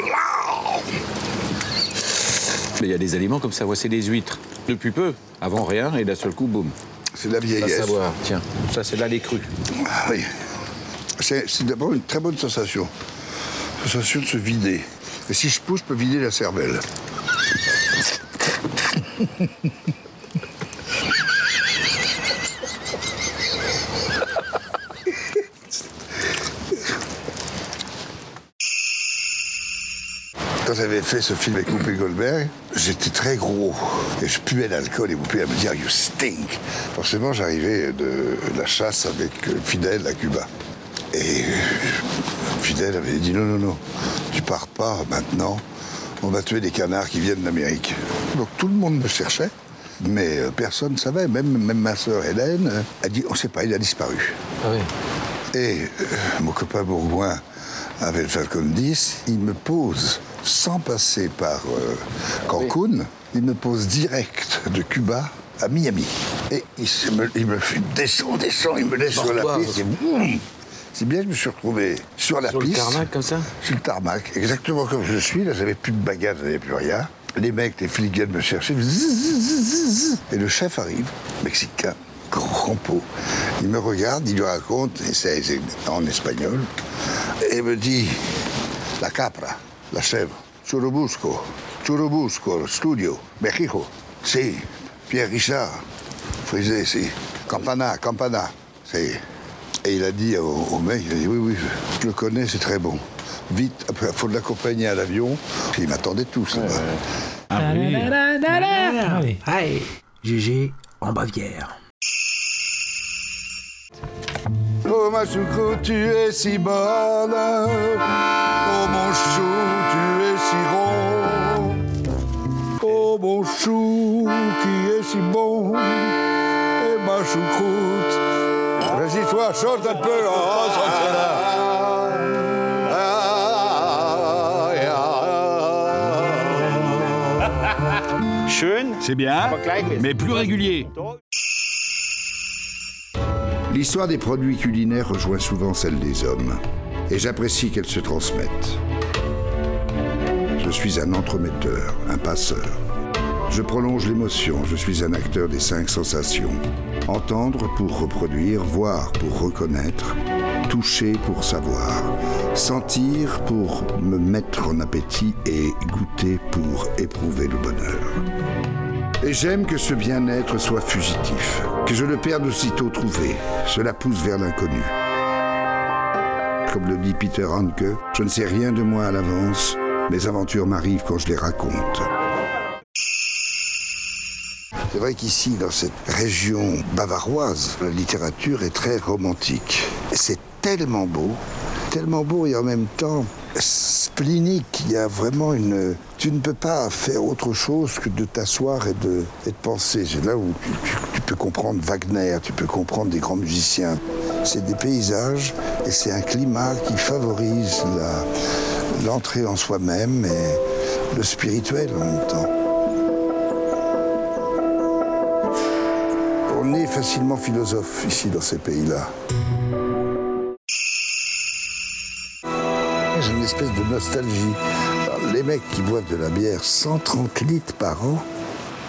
Mais il y a des aliments comme ça, c'est des huîtres. Depuis peu, avant rien, et d'un seul coup, boum. C'est de la vieillesse. savoir, tiens, ça c'est là les crus. Ah oui. C'est c'est d'abord une très bonne sensation. Sensation de se vider. Et si je pousse, je peux vider la cervelle. Quand j'avais fait ce film avec Whoopi Goldberg, j'étais très gros. Et je puais l'alcool et Whoopi à me dire You stink? Forcément, j'arrivais de la chasse avec euh, Fidel à Cuba. Et euh, Fidel avait dit Non, non, non, tu pars pas maintenant on va tuer des canards qui viennent d'Amérique. Donc tout le monde me cherchait, mais euh, personne ne savait. Même, même ma sœur Hélène a dit on ne sait pas, il a disparu. Et euh, mon copain bourgoin avait le Falcon 10, il me pose, sans passer par euh, Cancun, il me pose direct de Cuba à Miami. Et il, se me, il me fait descend, descend, il me laisse sur la piste. et boum C'est bien, je me suis retrouvé sur la Sur le piste. tarmac, comme ça Sur le tarmac, exactement comme je suis. Là, j'avais plus de bagages, j'avais plus rien. Les mecs, les flics viennent me chercher. Et le chef arrive, mexicain, grand pot. Il me regarde, il lui raconte, et c'est en espagnol, et me dit La capra, la chèvre, Churubusco, Churubusco, studio, Mexico. Si, Pierre Richard, Frisé, si. Campana, Campana. C'est. Et il a dit au, au mec, il a dit oui, oui, je le connais, c'est très bon. Vite, après, il faut l'accompagner à l'avion. Ils m'attendaient tous là-bas. Ah oui. Ah. Aïe. GG en Bavière. Ma choucroute, tu es si bonne. Oh mon chou, tu es si rond. Oh mon chou, qui est si bon. Et ma choucroute. Vas-y, toi, chante un peu. Oh, C'est bien, mais plus régulier. L'histoire des produits culinaires rejoint souvent celle des hommes, et j'apprécie qu'elle se transmette. Je suis un entremetteur, un passeur. Je prolonge l'émotion, je suis un acteur des cinq sensations. Entendre pour reproduire, voir pour reconnaître, toucher pour savoir, sentir pour me mettre en appétit et goûter pour éprouver le bonheur. Et j'aime que ce bien-être soit fugitif, que je le perde aussitôt trouvé. Cela pousse vers l'inconnu. Comme le dit Peter Handke, je ne sais rien de moi à l'avance, mes aventures m'arrivent quand je les raconte. C'est vrai qu'ici, dans cette région bavaroise, la littérature est très romantique. C'est tellement beau, tellement beau et en même temps splénique. Il y a vraiment une. Tu ne peux pas faire autre chose que de t'asseoir et de, penser. C'est là où tu, peux comprendre Wagner, tu peux comprendre des grands musiciens. C'est des paysages et c'est un climat qui favorise l'entrée en soi-même et le spirituel en même temps. On est facilement philosophe ici dans ces pays-là. Une espèce de nostalgie. Alors, les mecs qui boivent de la bière 130 litres par an.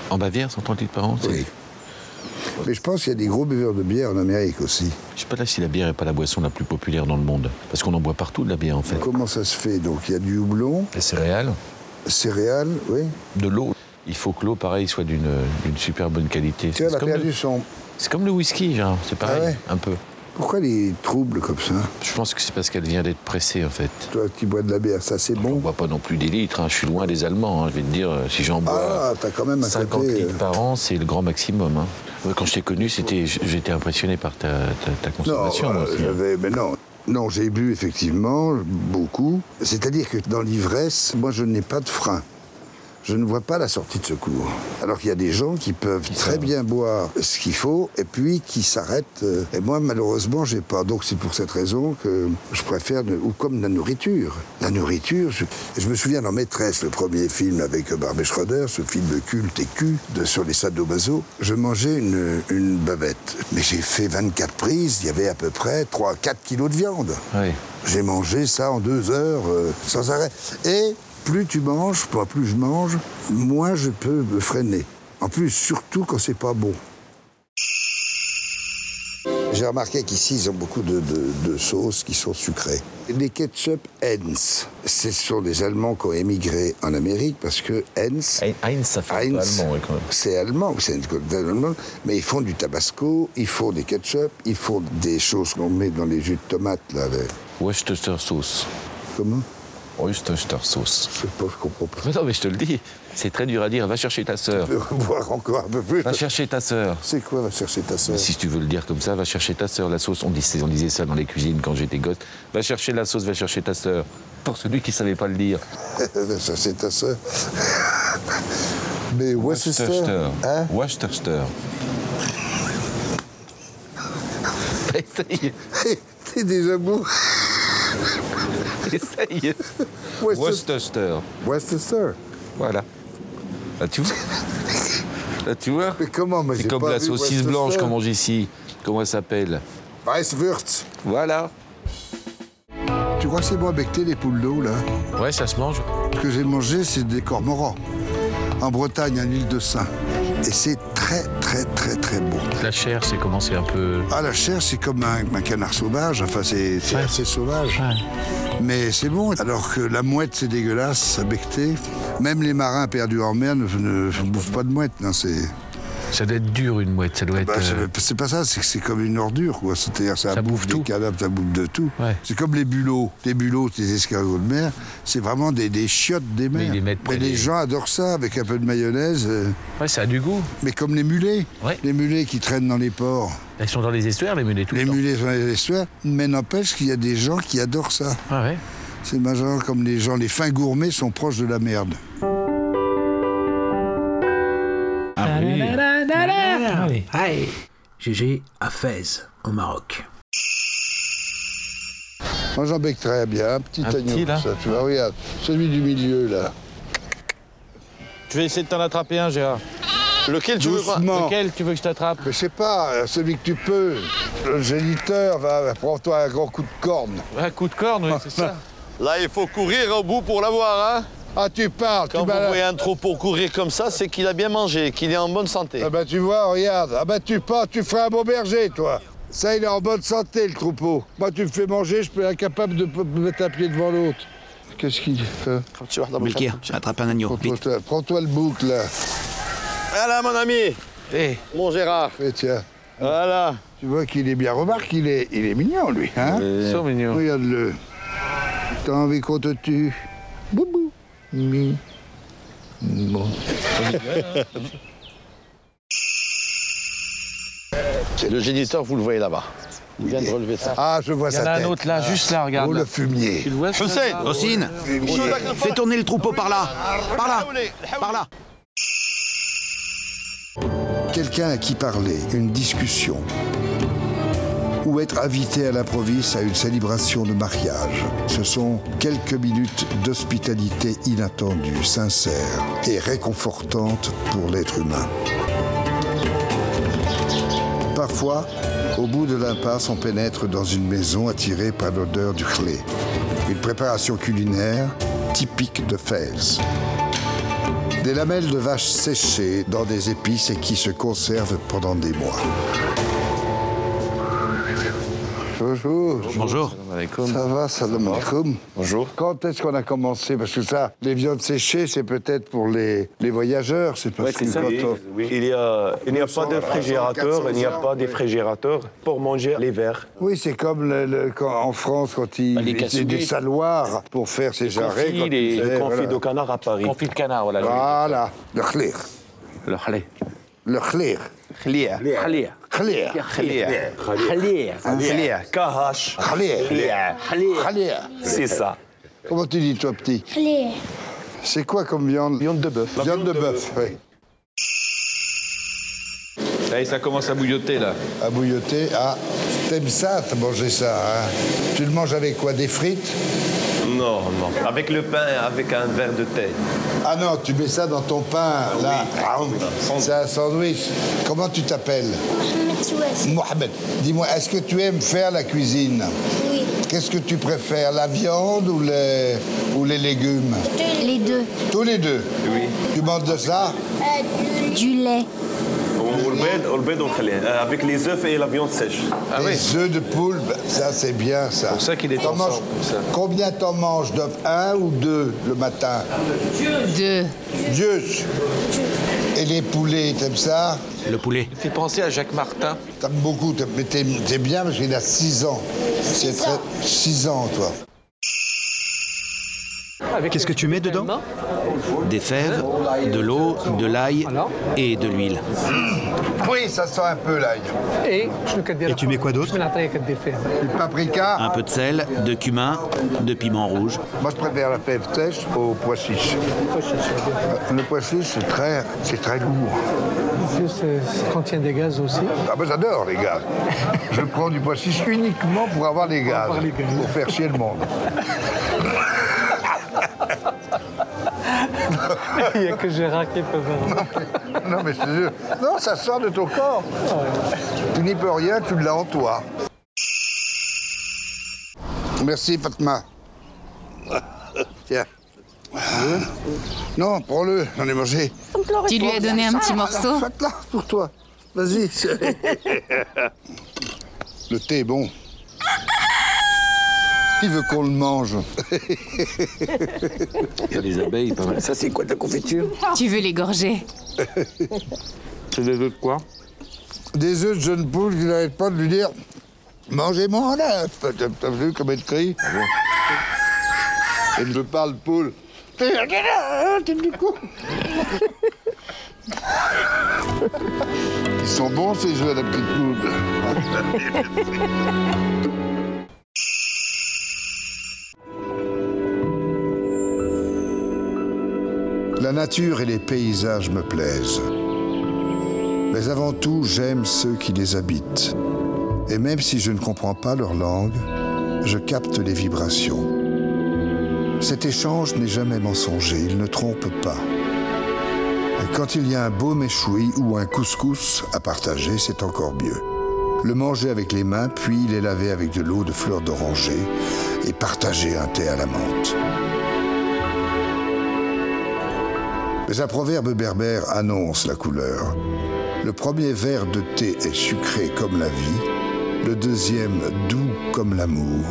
En Bavière, 130 litres par an Oui. Mais je pense qu'il y a des gros buveurs de bière en Amérique aussi. Je sais pas là si la bière est pas la boisson la plus populaire dans le monde. Parce qu'on en boit partout de la bière en fait. Comment ça se fait Donc? Il y a du houblon, Les céréales, céréales, oui. de l'eau. Il faut que l'eau, pareil, soit d'une super bonne qualité. Tu vois, elle a comme perdu le- son. C'est comme le whisky, genre, c'est pareil, Ah ouais un peu. Pourquoi les troubles comme ça Je pense que c'est parce qu'elle vient d'être pressée en fait. Toi qui bois de la bière, ça c'est On bon boit pas non plus des litres, hein. je suis loin des Allemands, hein. je vais te dire, euh, si j'en bois Ah, t'as quand même un 50 côté. litres euh, par an, c'est le grand maximum. hein. Quand je t'ai connu, j'étais impressionné par ta, ta- ta Non, consommation. moi euh, mais non. Non, j'ai bu effectivement beaucoup. C'est-à-dire que dans l'ivresse, moi je n'ai pas de frein. Je ne vois pas la sortie de secours. Alors qu'il y a des gens qui peuvent très bien boire ce qu'il faut et puis qui s'arrêtent. euh, Et moi, malheureusement, j'ai pas. Donc c'est pour cette raison que je préfère, ou comme la nourriture. La nourriture, je, je me souviens dans Maîtresse, le premier film avec Barbet Schroeder, ce film culte et cul de, sur les sadomaso, je mangeais une, une bavette. Mais j'ai fait 24 prises, il y avait à peu près 3-4 kilos de viande. Ouais. J'ai mangé ça en deux heures, euh, sans arrêt. Et plus tu manges, moi, plus je mange, moins je peux me freiner. En plus, surtout quand c'est pas bon. J'ai remarqué qu'ici, ils ont beaucoup de, de- de sauces qui sont sucrées. Les ketchup Heinz, ce sont des Allemands qui ont émigré en Amérique parce que Heinz, Heinz, ça fait Heinz, allemand, ouais, quand même. c'est allemand, c'est allemande, mais ils font du tabasco, ils font des ketchup, ils font des choses qu'on met dans les jus de tomates, là. sauce. Comment? Sauce. Je sais pas, je comprends pas. Mais non, mais je te le dis, c'est très dur à dire. Va chercher ta sœur. Voir encore un peu plus. Va chercher ta sœur. C'est quoi, va chercher ta sœur? Si tu veux le dire comme ça, va chercher ta sœur. La sauce, on disait, on disait ça dans les cuisines quand j'étais gosse. Va chercher la sauce, va chercher ta sœur. Pour celui qui savait pas le dire. va chercher ta sœur. Mais Worcester. Hein? Essaye. T'es déjà beau. Essaye. Worcester. Worcester. Voilà. Là, tu vois Là, tu vois Mais comment C'est comme pas la saucisse blanche qu'on mange ici. Comment elle s'appelle Weisswurst. Voilà. Tu crois que c'est bon à becter les poules d'eau, là Ouais, ça se mange. Ce que j'ai mangé, c'est des cormorans. En Bretagne, à l'île de Saint. Et c'est très, très, très, très bon. La chair, c'est comment C'est un peu. Ah, la chair, c'est comme un, un canard sauvage. Enfin, c'est c'est assez sauvage. Mais c'est bon. Alors que la mouette, c'est dégueulasse à becter. Même les marins perdus en mer ne, ne- ne bouffent pas de mouette. Non, c'est. Ça doit être dur une mouette. Ça doit être. Bah, euh, c'est- pas ça, c'est comme une ordure, quoi. C'est-à-dire, ça, bouffe des cadavres, ça bouffe de tout. C'est comme les bulots. Les bulots, les escargots de mer, c'est vraiment des, des chiottes des mers. Mais ils les les des- gens adorent ça avec un peu de mayonnaise. euh. Ouais, ça a du goût. Mais comme les mulets. Les mulets qui traînent dans les ports. Elles sont dans les estuaires, les mulets, tout Les le temps. mulets sont dans les estuaires, mais n'empêche qu'il y a des gens qui adorent ça. Ah ouais C'est majeur comme les gens, les fins gourmets sont proches de la merde. Oui. Aïe. GG à Fès, au Maroc. Moi j'en bec très bien, un petit Un agneau. petit, là ça, tu vois, regarde, celui du milieu là. Je vais essayer de t'en attraper un, Gérard? Lequel tu veux Doucement. Lequel tu veux que je t'attrape? Mais je sais pas, euh, celui que tu peux. Le géniteur, va, va, prends-toi un grand coup de corne. Un coup de corne, oui, c'est ça. Là, il faut courir au bout pour l'avoir, hein? Ah, tu parles, Quand tu vous voyez un troupeau courir comme ça, c'est qu'il a bien mangé, qu'il est en bonne santé. Ah bah tu vois, regarde, ah bah tu pars, tu ferais un bon berger, toi. Ça, il est en bonne santé, le troupeau. Moi, tu me fais manger, je peux être incapable de p- mettre un pied devant l'autre. Qu'est-ce qu'il fait? Milkir, attrape un agneau. Prends-toi prends-toi le bouc, là. Voilà, mon ami Eh. Mon Gérard Eh, tiens. Voilà. Tu vois qu'il est bien. Remarque, il est, il est mignon, lui, hein? Ils sont mignons. Regarde-le. T'as envie qu'on te tue? Boubou. Mi. Bon. C'est le géniteur, vous le voyez là-bas. Il vient de relever ça. Ah, je vois Il y en a un autre là, juste là, regarde, Oh, le fumier. Tu le vois, celui-là Hussein Ossine, fais tourner le troupeau par là. Par là. Par là. Quelqu'un à qui parler, une discussion. Ou être invité à l'improviste à une célébration de mariage. Ce sont quelques minutes d'hospitalité inattendue, sincère et réconfortante pour l'être humain. Parfois, au bout de l'impasse, on pénètre dans une maison attirée par l'odeur du chlé. Une préparation culinaire typique de Fès. Des lamelles de vache séchées dans des épices et qui se conservent pendant des mois. Bonjour. Bonjour. Ça va, salam alaikum. Bonjour. Quand est-ce qu'on a commencé? Parce que ça, les viandes séchées, c'est peut-être pour les, les voyageurs. C'est parce Ouais, que ça. quand on- Oui. Il n'y a, il n'y a pas de réfrigérateur, il n'y a pas de réfrigérateur pour manger les verres. Oui, c'est comme le- le- quand- en France, quand ils Bah, les des saloirs pour faire ces jarrets. confits, quand les- le confit voilà. de canard à Paris. Confit de canard, voilà. Voilà, le khlir. Le khlé. Le khlir. Khlir. Khlir. Khlir. Khlir. Khlir. Khlir. Khlir. Khlir. C'est ça. Comment tu dis, toi, petit C'est quoi comme viande Viande de bœuf. Viande de bœuf, oui. Allez, ça commence à bouilloter, là. À bouilloter. Ah, t'aimes ça, t'as mangé ça, hein? Tu le manges avec quoi? Des frites? Non, non. Avec le pain, avec un verre de thé. Ah non, tu mets ça dans ton pain, là. Ah, C'est un sandwich. Comment tu t'appelles Mohamed. Dis-moi, est-ce que tu aimes faire la cuisine Oui. Qu'est-ce que tu préfères, la viande ou les, ou les légumes Les deux. Tous les deux Oui. Tu manges de ça Du lait. والبيض والبيض والخليه euh, avec les œufs et la viande sèche. Les œufs de poule, ben, ça c'est bien ça. C'est pour ça qu'il est T'en ensemble, manges- comme ça. Combien t'en manges d'œufs Un ou deux le matin Deux. Deux. Et les poulets, t'aimes ça Le poulet. Il fait penser à Jacques Martin. T'aimes beaucoup, t'aimes- mais t'aimes t'aimes bien parce qu'il a 6 ans. C'est très... 6 ans, toi. Qu'est-ce que tu mets dedans Des fèves, de l'eau, de l'ail et de l'huile. Oui, ça sent un peu l'ail. Et tu mets quoi d'autre Du paprika. Un peu de sel, de cumin, de piment rouge. Moi, je préfère la fève sèche au pois chiche. Le pois chiche, c'est très, c'est très lourd. Ça contient des gaz aussi. Ah ben j'adore les gaz. Je prends du pois chiche uniquement pour avoir les gaz, pour faire chier le monde. Il n'y a que Gérard qui peut faire. Non mais je te jure, non, ça sort de ton corps. Tu n'y peux rien, tu l'as en toi. Merci Fatma. Tiens. Non, prends-le, j'en ai mangé. Tu lui as donné un petit morceau Fatma, pour toi. Vas-y. Le thé est bon. Qui veut qu'on le mange Il y a des abeilles, pas mal. Ça, c'est quoi ta confiture Tu veux l'égorger C'est des œufs de quoi Des œufs de jeune poule qui n'arrêtent pas de lui dire Mangez mon œuf T'as vu comme elle crie Elle ne parle poule. T'es du coup Ils sont bons ces œufs à la petite poule. La nature et les paysages me plaisent. Mais avant tout, j'aime ceux qui les habitent. Et même si je ne comprends pas leur langue, je capte les vibrations. Cet échange n'est jamais mensonger, il ne trompe pas. Quand il y a un beau méchoui ou un couscous à partager, c'est encore mieux. Le manger avec les mains, puis les laver avec de l'eau de fleurs d'oranger et partager un thé à la menthe. Mais un proverbe berbère annonce la couleur. Le premier verre de thé est sucré comme la vie, le deuxième doux comme l'amour,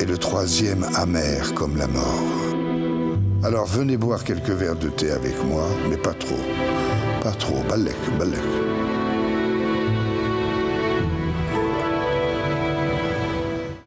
et le troisième amer comme la mort. Alors venez boire quelques verres de thé avec moi, mais pas trop. Pas trop. Balek, balek.